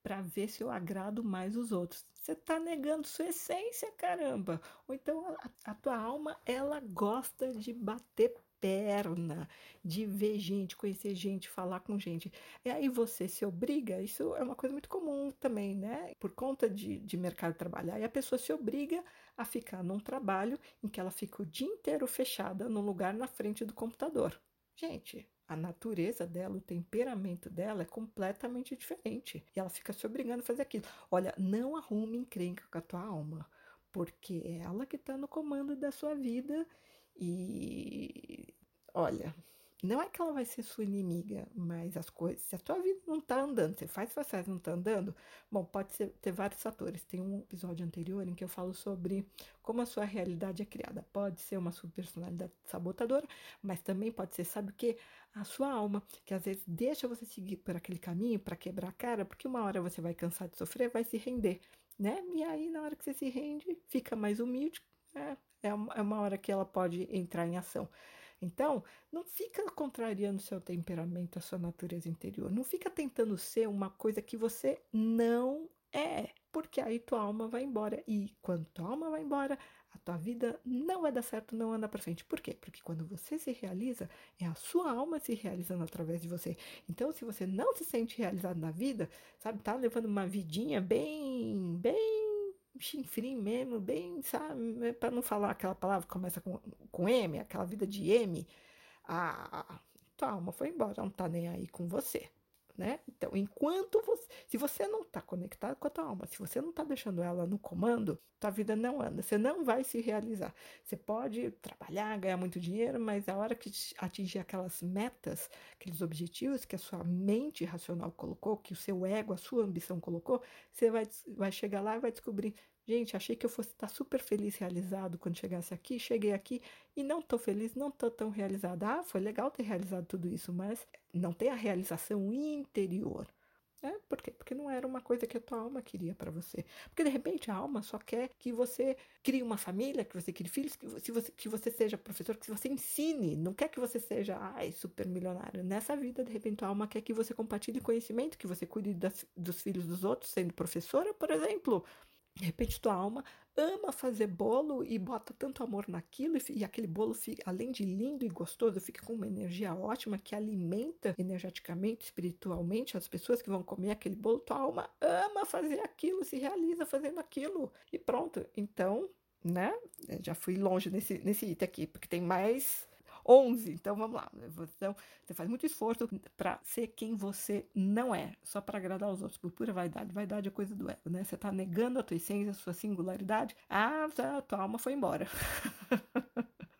para ver se eu agrado mais os outros. Você está negando sua essência, caramba. Ou então a, a tua alma, ela gosta de bater perna, de ver gente, conhecer gente, falar com gente. E aí você se obriga, isso é uma coisa muito comum também, né? Por conta de, de mercado de trabalhar, e a pessoa se obriga a ficar num trabalho em que ela fica o dia inteiro fechada num lugar na frente do computador. Gente, a natureza dela, o temperamento dela é completamente diferente. E ela fica se obrigando a fazer aquilo. Olha, não arrume encrenca com a tua alma, porque é ela que está no comando da sua vida e olha, não é que ela vai ser sua inimiga, mas as coisas, se a tua vida não tá andando, você faz, faz, não tá andando, bom, pode ser, ter vários fatores. Tem um episódio anterior em que eu falo sobre como a sua realidade é criada. Pode ser uma subpersonalidade sabotadora, mas também pode ser, sabe o que? A sua alma, que às vezes deixa você seguir por aquele caminho para quebrar a cara, porque uma hora você vai cansar de sofrer, vai se render, né? E aí, na hora que você se rende, fica mais humilde, é, é uma, é uma hora que ela pode entrar em ação. Então, não fica contrariando seu temperamento, a sua natureza interior. Não fica tentando ser uma coisa que você não é, porque aí tua alma vai embora. E quando tua alma vai embora, a tua vida não vai dar certo, não anda para frente. Por quê? Porque quando você se realiza, é a sua alma se realizando através de você. Então, se você não se sente realizado na vida, sabe, tá levando uma vidinha bem, bem chinfrim mesmo, bem, sabe, para não falar aquela palavra que começa com, com M, aquela vida de M, a tua alma foi embora, não tá nem aí com você né? Então, enquanto você, se você não está conectado com a tua alma, se você não está deixando ela no comando, tua vida não anda, você não vai se realizar. Você pode trabalhar, ganhar muito dinheiro, mas a hora que atingir aquelas metas, aqueles objetivos que a sua mente racional colocou, que o seu ego, a sua ambição colocou, você vai, vai chegar lá e vai descobrir Gente, achei que eu fosse estar super feliz, realizado quando chegasse aqui. Cheguei aqui e não estou feliz, não estou tão realizada. Ah, foi legal ter realizado tudo isso, mas não tem a realização interior. É, por quê? Porque não era uma coisa que a tua alma queria para você. Porque de repente a alma só quer que você crie uma família, que você crie filhos, que você, que você seja professor, que você ensine. Não quer que você seja ai, super milionário. Nessa vida, de repente, a alma quer que você compartilhe conhecimento, que você cuide das, dos filhos dos outros, sendo professora, por exemplo. De repente, tua alma ama fazer bolo e bota tanto amor naquilo, e, e, aquele bolo, fica, além de lindo e gostoso, fica com uma energia ótima que alimenta energeticamente, espiritualmente as pessoas que vão comer aquele bolo. Tua alma ama fazer aquilo, se realiza fazendo aquilo, e pronto. Então, né? Já fui longe nesse, nesse item aqui, porque tem mais 11. Então vamos lá. Então, você faz muito esforço para ser quem você não é, só para agradar os outros, por pura vaidade. Vaidade é coisa do ego, né? Você está negando a tua essência, a sua singularidade. Ah, a tua alma foi embora.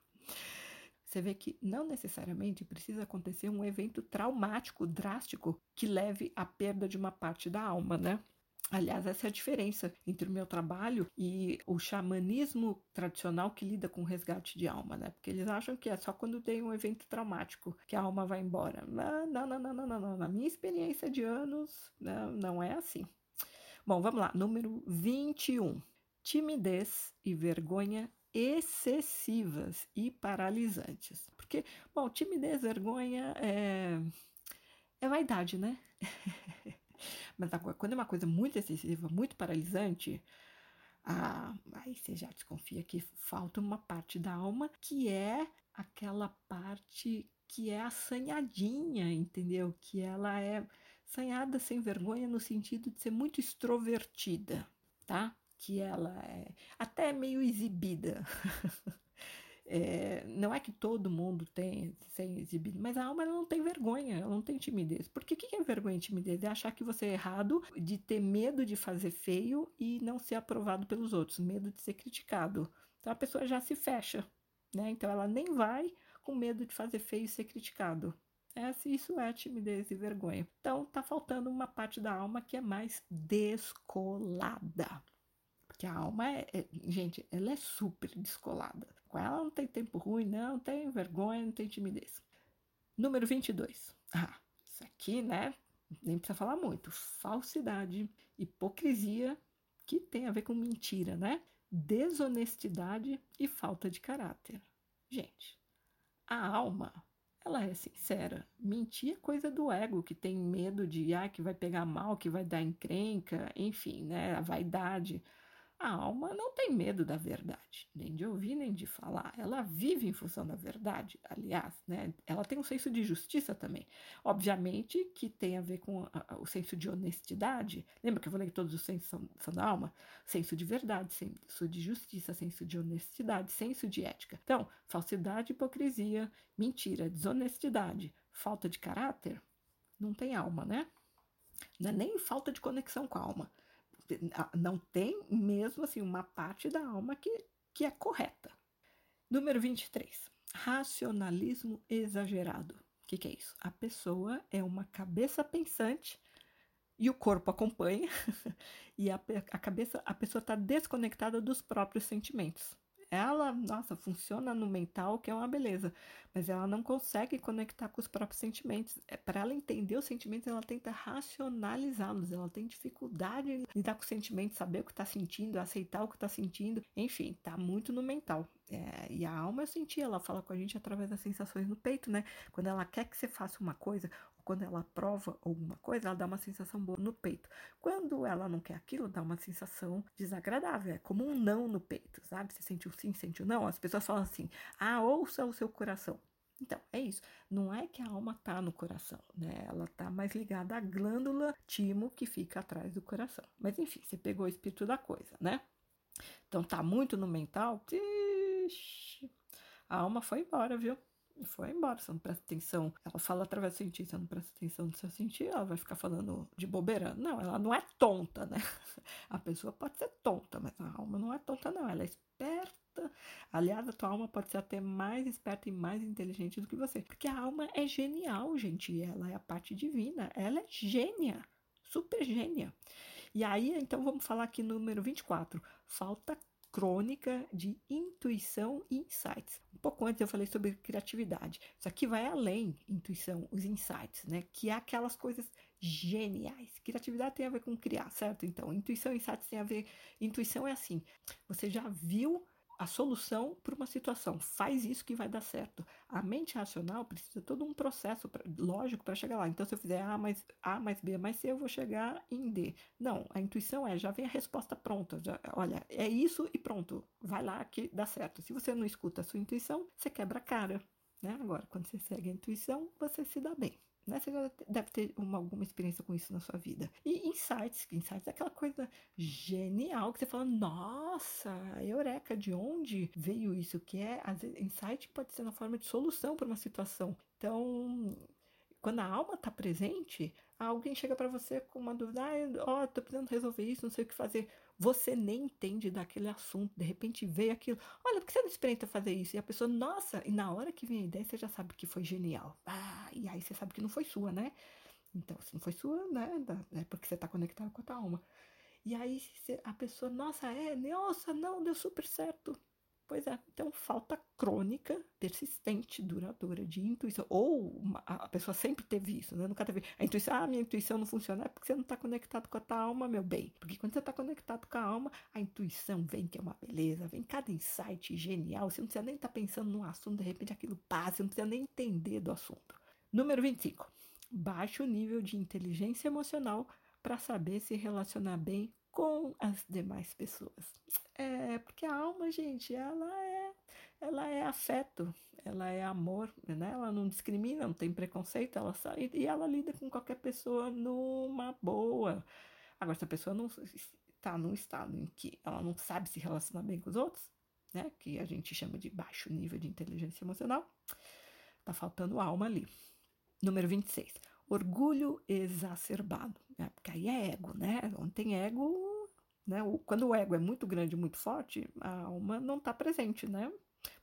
Você vê que não necessariamente precisa acontecer um evento traumático, drástico, que leve à perda de uma parte da alma, né? Aliás, essa é a diferença entre o meu trabalho e o xamanismo tradicional que lida com resgate de alma, né? Porque eles acham que é só quando tem um evento traumático que a alma vai embora. Não, não, não, não, não, não. Na minha experiência de anos, não, não é assim. Bom, vamos lá. Número 21. Timidez e vergonha excessivas e paralisantes. Porque, bom, timidez, vergonha é, é vaidade, né? Mas quando é uma coisa muito excessiva, muito paralisante, ah, aí você já desconfia que falta uma parte da alma que é aquela parte que é assanhadinha, entendeu? Que ela é assanhada sem vergonha no sentido de ser muito extrovertida, tá? Que ela é até meio exibida. É, não é que todo mundo tem sem exibido, mas a alma não tem vergonha, ela não tem timidez. Porque o que é vergonha e timidez? É achar que você é errado, de ter medo de fazer feio e não ser aprovado pelos outros, medo de ser criticado. Então a pessoa já se fecha, né? Então ela nem vai com medo de fazer feio e ser criticado. Essa, isso é timidez e vergonha. Então tá faltando uma parte da alma que é mais descolada. Porque a alma é, é gente, ela é super descolada. Com ela não tem tempo ruim, não tem vergonha, não tem timidez. Número 22. Ah, isso aqui, né? Nem precisa falar muito. Falsidade, hipocrisia, que tem a ver com mentira, né? Desonestidade e falta de caráter. Gente, a alma, ela é sincera. Mentir é coisa do ego, que tem medo de, ah, que vai pegar mal, que vai dar encrenca, enfim, né? A vaidade. A alma não tem medo da verdade, nem de ouvir, nem de falar. Ela vive em função da verdade, aliás, né? Ela tem um senso de justiça também. Obviamente que tem a ver com a, o senso de honestidade. Lembra que eu falei que todos os sensos são, são da alma? Senso de verdade, senso de justiça, senso de honestidade, senso de ética. Então, falsidade, hipocrisia, mentira, desonestidade, falta de caráter, não tem alma, né? Não é nem falta de conexão com a alma não tem mesmo assim uma parte da alma que, que é correta. Número 23. Racionalismo exagerado. O que, que é isso? A pessoa é uma cabeça pensante e o corpo acompanha, e a, a cabeça, a pessoa está desconectada dos próprios sentimentos. Ela, nossa, funciona no mental, que é uma beleza, mas ela não consegue conectar com os próprios sentimentos. É, Para ela entender os sentimentos, ela tenta racionalizá-los, ela tem dificuldade em lidar com os sentimentos, saber o que está sentindo, aceitar o que está sentindo, enfim, tá muito no mental. É, e a alma eu senti, ela fala com a gente através das sensações no peito, né? Quando ela quer que você faça uma coisa, quando ela prova alguma coisa, ela dá uma sensação boa no peito. Quando ela não quer aquilo, dá uma sensação desagradável, é como um não no peito, sabe? Você sente o sim, sente o não. As pessoas falam assim: ah, ouça o seu coração. Então, é isso. Não é que a alma tá no coração, né? Ela tá mais ligada à glândula timo que fica atrás do coração. Mas enfim, você pegou o espírito da coisa, né? Então tá muito no mental. Ixi, a alma foi embora, viu? Foi embora, você não presta atenção. Ela fala através do sentir, você não presta atenção no seu sentir, ela vai ficar falando de bobeira. Não, ela não é tonta, né? A pessoa pode ser tonta, mas a alma não é tonta, não. Ela é esperta. Aliás, a tua alma pode ser até mais esperta e mais inteligente do que você. Porque a alma é genial, gente. Ela é a parte divina. Ela é gênia. Super gênia. E aí, então, vamos falar aqui número 24. Falta crônica de intuição e insights. Um pouco antes eu falei sobre criatividade. Isso aqui vai além intuição, os insights, né? Que é aquelas coisas geniais. Criatividade tem a ver com criar, certo? Então, intuição e insights tem a ver. Intuição é assim: você já viu a solução para uma situação. Faz isso que vai dar certo. A mente racional precisa de todo um processo pra, lógico para chegar lá. Então, se eu fizer A mais A mais B mais C, eu vou chegar em D. Não, a intuição é, já vem a resposta pronta. Já, olha, é isso e pronto. Vai lá que dá certo. Se você não escuta a sua intuição, você quebra a cara. Né? Agora, quando você segue a intuição, você se dá bem. Né? Você já deve ter uma, alguma experiência com isso na sua vida. E insights, insights é aquela coisa genial que você fala, nossa, eureka, de onde veio isso? Que é, às vezes, insight pode ser na forma de solução para uma situação. Então, quando a alma está presente, alguém chega para você com uma dúvida, ah, ó, oh, tô precisando resolver isso, não sei o que fazer. Você nem entende daquele assunto, de repente veio aquilo, olha, por que você não experimenta fazer isso? E a pessoa, nossa, e na hora que vem a ideia, você já sabe que foi genial. Ah, e aí você sabe que não foi sua, né? Então, se não foi sua, né, é porque você está conectado com a tua alma. E aí a pessoa, nossa, é, nossa, não, deu super certo. Pois é, então falta crônica, persistente, duradoura de intuição. Ou uma, a pessoa sempre teve isso, né? Nunca teve. A intuição, ah, minha intuição não funciona, é porque você não está conectado com a tua alma, meu bem. Porque quando você está conectado com a alma, a intuição vem, que é uma beleza, vem cada insight genial. Você não precisa nem estar tá pensando no assunto, de repente aquilo passa, você não precisa nem entender do assunto. Número 25. Baixo nível de inteligência emocional para saber se relacionar bem com as demais pessoas. É, porque a alma, gente, ela é, ela é afeto, ela é amor, né? Ela não discrimina, não tem preconceito, ela sai e ela lida com qualquer pessoa numa boa. Agora, se a pessoa não está num estado em que ela não sabe se relacionar bem com os outros, né? Que a gente chama de baixo nível de inteligência emocional, tá faltando alma ali. Número 26 orgulho exacerbado, né? porque aí é ego, né? Onde tem ego, né? Quando o ego é muito grande, muito forte, a alma não está presente, né?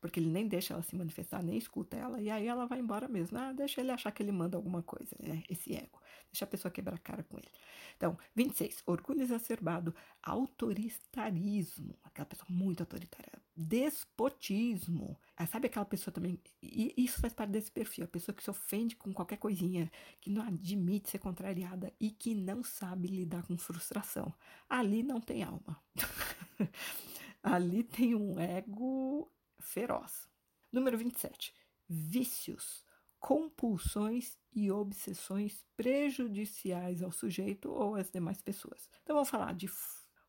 Porque ele nem deixa ela se manifestar, nem escuta ela, e aí ela vai embora mesmo. Ah, deixa ele achar que ele manda alguma coisa, né? Esse ego. Deixa a pessoa quebrar a cara com ele. Então, 26. Orgulho exacerbado, autoritarismo, aquela pessoa muito autoritária, despotismo. Ah, sabe aquela pessoa também, e isso faz parte desse perfil, a pessoa que se ofende com qualquer coisinha, que não admite ser contrariada e que não sabe lidar com frustração. Ali não tem alma. Ali tem um ego feroz. Número 27. Vícios, compulsões e obsessões prejudiciais ao sujeito ou às demais pessoas. Então vamos falar de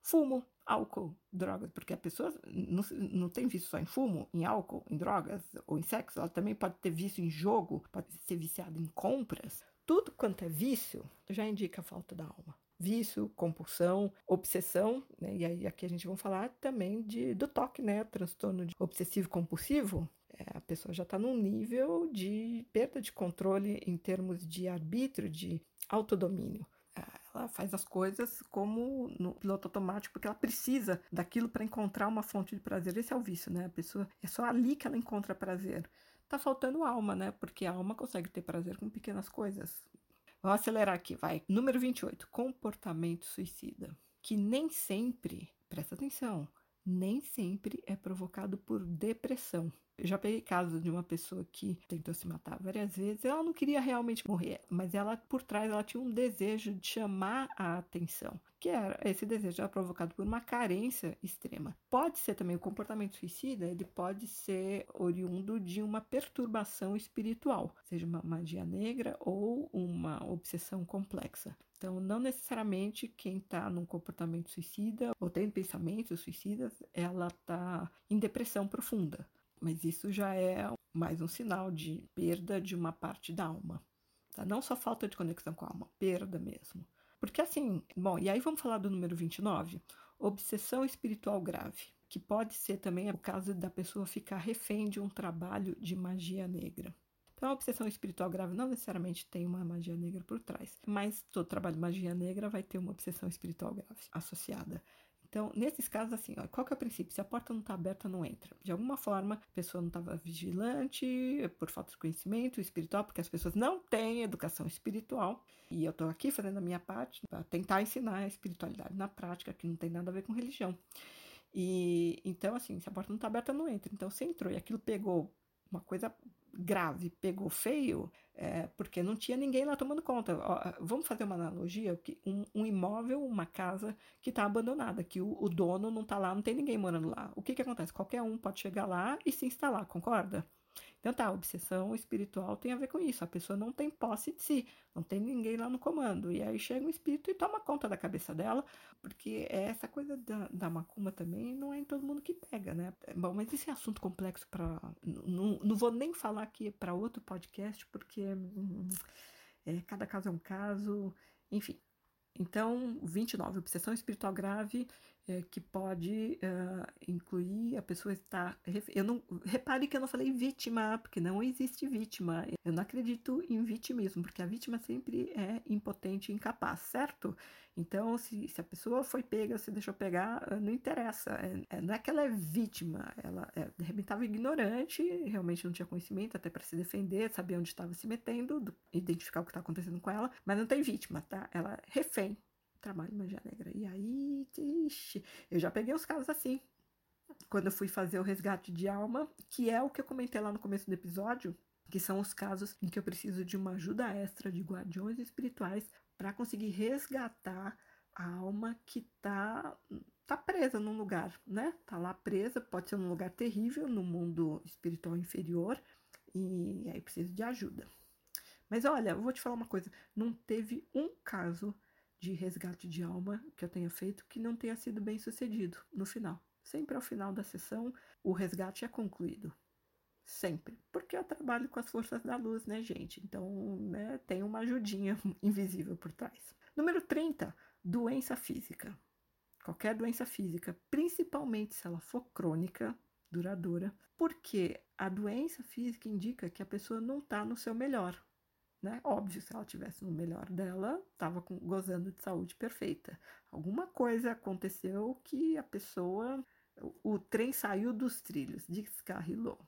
fumo, álcool, drogas, porque a pessoa não, não tem vício só em fumo, em álcool, em drogas ou em sexo, ela também pode ter vício em jogo, pode ser viciada em compras. Tudo quanto é vício já indica a falta da alma vício, compulsão, obsessão, né? E aí aqui a gente vai falar também de, do toque, né? Transtorno obsessivo compulsivo. É, a pessoa já está num nível de perda de controle em termos de arbítrio, de autodomínio. Ela faz as coisas como no piloto automático, porque ela precisa daquilo para encontrar uma fonte de prazer. Esse é o vício, né? A pessoa é só ali que ela encontra prazer. Tá faltando alma, né? Porque a alma consegue ter prazer com pequenas coisas. Vamos acelerar aqui, vai. Número 28, comportamento suicida. Que nem sempre, presta atenção, nem sempre é provocado por depressão. Eu já peguei casos de uma pessoa que tentou se matar várias vezes. Ela não queria realmente morrer, mas ela por trás ela tinha um desejo de chamar a atenção, que era esse desejo era provocado por uma carência extrema. Pode ser também o comportamento suicida, ele pode ser oriundo de uma perturbação espiritual, seja uma magia negra ou uma obsessão complexa. Então, não necessariamente quem está num comportamento suicida ou tem pensamentos suicidas, ela está em depressão profunda mas isso já é mais um sinal de perda de uma parte da alma. Tá? Não só falta de conexão com a alma, perda mesmo. Porque assim, bom, e aí vamos falar do número 29, obsessão espiritual grave, que pode ser também o caso da pessoa ficar refém de um trabalho de magia negra. Então, a obsessão espiritual grave não necessariamente tem uma magia negra por trás, mas todo trabalho de magia negra vai ter uma obsessão espiritual grave associada. Então, nesses casos, assim, ó, qual que é o princípio? Se a porta não está aberta, não entra. De alguma forma, a pessoa não estava vigilante, por falta de conhecimento espiritual, porque as pessoas não têm educação espiritual. E eu estou aqui fazendo a minha parte para tentar ensinar a espiritualidade na prática, que não tem nada a ver com religião. E então, assim, se a porta não está aberta, não entra. Então, você entrou e aquilo pegou uma coisa grave, pegou feio, é, porque não tinha ninguém lá tomando conta. Ó, vamos fazer uma analogia: um, um imóvel, uma casa que está abandonada, que o, o, dono não está lá, não tem ninguém morando lá. O que, que acontece? Qualquer um pode chegar lá e se instalar, concorda? Então tá, obsessão espiritual tem a ver com isso. A pessoa não tem posse de si, não tem ninguém lá no comando. E aí chega um espírito e toma conta da cabeça dela, porque é essa coisa da, da macumba também não é em todo mundo que pega, né? Bom, mas esse é assunto complexo para. Não, não vou nem falar aqui para outro podcast, porque é, cada caso é um caso, enfim. Então, 29, obsessão espiritual grave é, que pode uh, incluir a pessoa estar. Eu não repare que eu não falei vítima, porque não existe vítima. Eu não acredito em vitimismo, porque a vítima sempre é impotente e incapaz, certo? Então, se, se a pessoa foi pega, se deixou pegar, ah, não interessa. É, é, não é que ela é vítima, ela é, de repente estava ignorante, realmente não tinha conhecimento até para se defender, saber onde estava se metendo, do, identificar o que está acontecendo com ela, mas não tem vítima, tá? Ela é refém trabalho magia negra. E aí, ixi, eu já peguei os casos assim. Quando eu fui fazer o resgate de alma, que é o que eu comentei lá no começo do episódio, que são os casos em que eu preciso de uma ajuda extra de guardiões espirituais para conseguir resgatar a alma que tá tá presa num lugar, né? Tá lá presa, pode ser num lugar terrível, no mundo espiritual inferior, e aí preciso de ajuda. Mas olha, eu vou te falar uma coisa, não teve um caso de resgate de alma que eu tenha feito que não tenha sido bem sucedido no final. Sempre ao final da sessão, o resgate é concluído. Sempre. Porque eu trabalho com as forças da luz, né, gente? Então, né, tem uma ajudinha invisível por trás. Número 30, doença física. Qualquer doença física, principalmente se ela for crônica, duradoura, porque a doença física indica que a pessoa não está no seu melhor, né? Óbvio, se ela tivesse no melhor dela, estava gozando de saúde perfeita. Alguma coisa aconteceu que a pessoa, o, o trem saiu dos trilhos, descarrilou.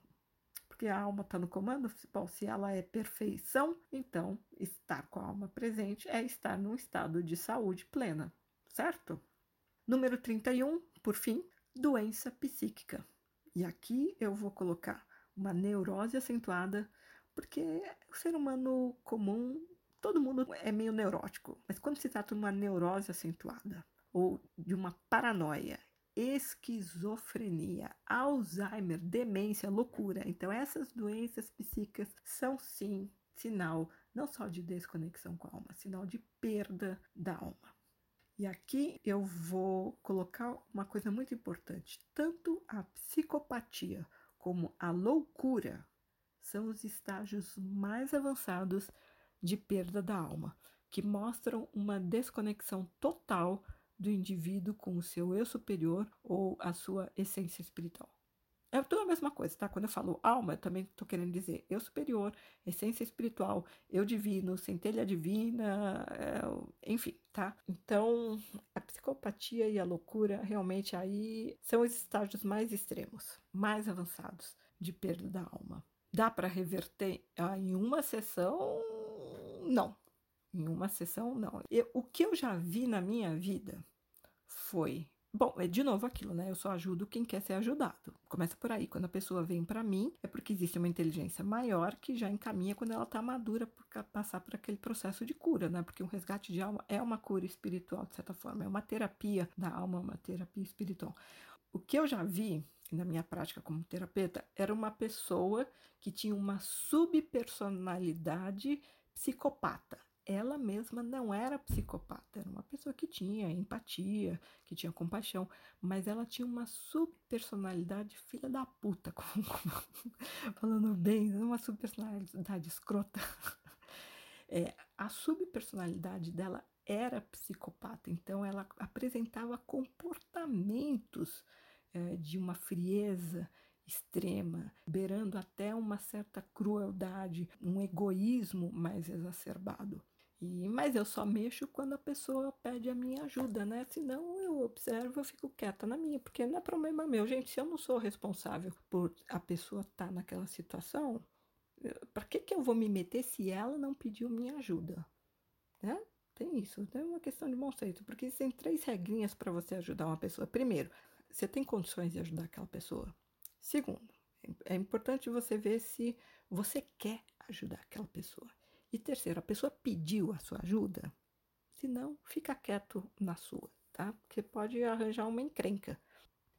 Porque a alma está no comando, bom, se ela é perfeição, então estar com a alma presente é estar num estado de saúde plena, certo? Número 31, por fim, doença psíquica. E aqui eu vou colocar uma neurose acentuada porque o ser humano comum, todo mundo é meio neurótico, mas quando se trata de uma neurose acentuada ou de uma paranoia, esquizofrenia, Alzheimer, demência, loucura, então essas doenças psíquicas são sim sinal não só de desconexão com a alma, sinal de perda da alma. E aqui eu vou colocar uma coisa muito importante: tanto a psicopatia como a loucura são os estágios mais avançados de perda da alma, que mostram uma desconexão total do indivíduo com o seu eu superior ou a sua essência espiritual. É tudo a mesma coisa, tá? Quando eu falo alma, eu também estou querendo dizer eu superior, essência espiritual, eu divino, centelha divina, é, enfim, tá? Então, a psicopatia e a loucura realmente aí são os estágios mais extremos, mais avançados de perda da alma. Dá para reverter ah, em uma sessão? Não. Em uma sessão, não. Eu, o que eu já vi na minha vida foi Bom, é de novo aquilo, né? Eu só ajudo quem quer ser ajudado. Começa por aí. Quando a pessoa vem para mim, é porque existe uma inteligência maior que já encaminha quando ela tá madura para passar por aquele processo de cura, né? Porque um resgate de alma é uma cura espiritual, de certa forma, é uma terapia da alma, uma terapia espiritual. O que eu já vi na minha prática como terapeuta era uma pessoa que tinha uma subpersonalidade psicopata ela mesma não era psicopata, era uma pessoa que tinha empatia, que tinha compaixão, mas ela tinha uma subpersonalidade filha da puta, como, como, falando bem, uma subpersonalidade escrota. É, a subpersonalidade dela era psicopata, então ela apresentava comportamentos é, de uma frieza extrema, beirando até uma certa crueldade, um egoísmo mais exacerbado. E, mas eu só mexo quando a pessoa pede a minha ajuda, né? Senão eu observo, eu fico quieta na minha, porque não é problema meu. Gente, se eu não sou responsável por a pessoa estar tá naquela situação, para que, que eu vou me meter se ela não pediu minha ajuda? Né? Tem isso, é uma questão de bom senso, porque existem três regrinhas para você ajudar uma pessoa. Primeiro, você tem condições de ajudar aquela pessoa. Segundo, é importante você ver se você quer ajudar aquela pessoa. E terceiro, a pessoa pediu a sua ajuda? Se não, fica quieto na sua, tá? Porque pode arranjar uma encrenca.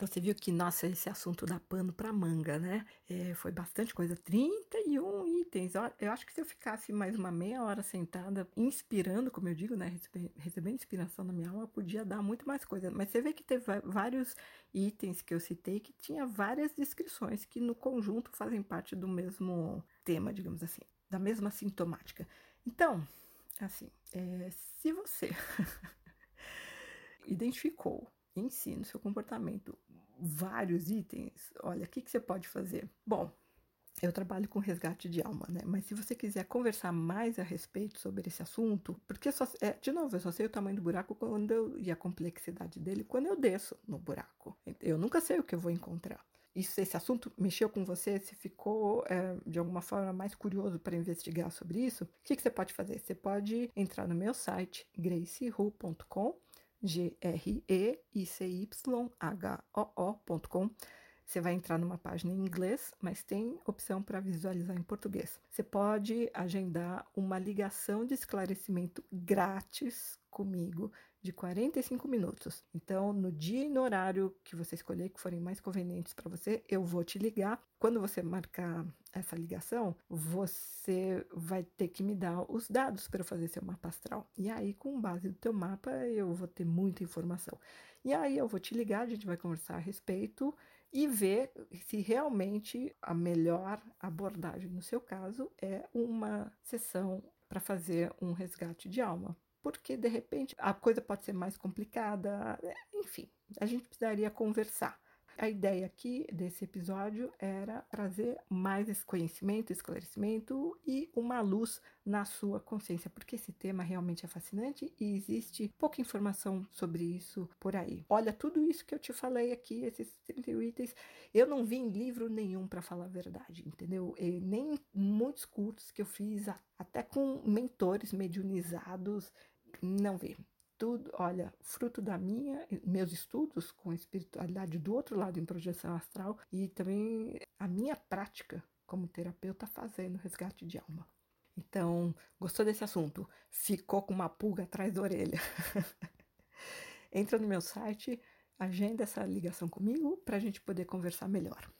Então você viu que, nossa, esse assunto dá pano para manga, né? É, foi bastante coisa, 31 itens. Eu acho que se eu ficasse mais uma meia hora sentada, inspirando, como eu digo, né? Recebendo, recebendo inspiração na minha alma, podia dar muito mais coisa. Mas você vê que teve vários itens que eu citei que tinha várias descrições que no conjunto fazem parte do mesmo tema, digamos assim, da mesma sintomática. Então, assim, é, se você identificou em si, no seu comportamento, vários itens, olha, o que, que você pode fazer? Bom, eu trabalho com resgate de alma, né? Mas se você quiser conversar mais a respeito sobre esse assunto, porque só, é, de novo, eu só sei o tamanho do buraco quando eu, e a complexidade dele quando eu desço no buraco. Eu nunca sei o que eu vou encontrar. E se esse assunto mexeu com você, se ficou é, de alguma forma mais curioso para investigar sobre isso, o que, que você pode fazer? Você pode entrar no meu site, gracehu.com G-R-E-I-C-Y-H-O-O.com. Você vai entrar numa página em inglês, mas tem opção para visualizar em português. Você pode agendar uma ligação de esclarecimento grátis comigo de 45 minutos. Então, no dia e no horário que você escolher, que forem mais convenientes para você, eu vou te ligar. Quando você marcar essa ligação, você vai ter que me dar os dados para fazer seu mapa astral. E aí, com base no teu mapa, eu vou ter muita informação. E aí, eu vou te ligar, a gente vai conversar a respeito e ver se realmente a melhor abordagem no seu caso é uma sessão para fazer um resgate de alma porque de repente a coisa pode ser mais complicada, é, enfim, a gente precisaria conversar. A ideia aqui desse episódio era trazer mais esse conhecimento, esclarecimento e uma luz na sua consciência, porque esse tema realmente é fascinante e existe pouca informação sobre isso por aí. Olha, tudo isso que eu te falei aqui, esses 31 itens, eu não vi em livro nenhum para falar a verdade, entendeu? E nem muitos cursos que eu fiz, até com mentores mediunizados, não vê. Tudo, olha, fruto da minha, meus estudos com espiritualidade do outro lado em projeção astral e também a minha prática como terapeuta fazendo resgate de alma. Então, gostou desse assunto? Ficou com uma pulga atrás da orelha? Entra no meu site, agenda essa ligação comigo para a gente poder conversar melhor.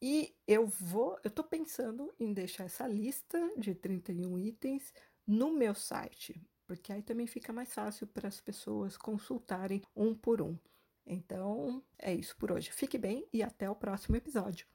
E eu vou, eu estou pensando em deixar essa lista de 31 itens no meu site, porque aí também fica mais fácil para as pessoas consultarem um por um. Então, é isso por hoje. Fique bem e até o próximo episódio.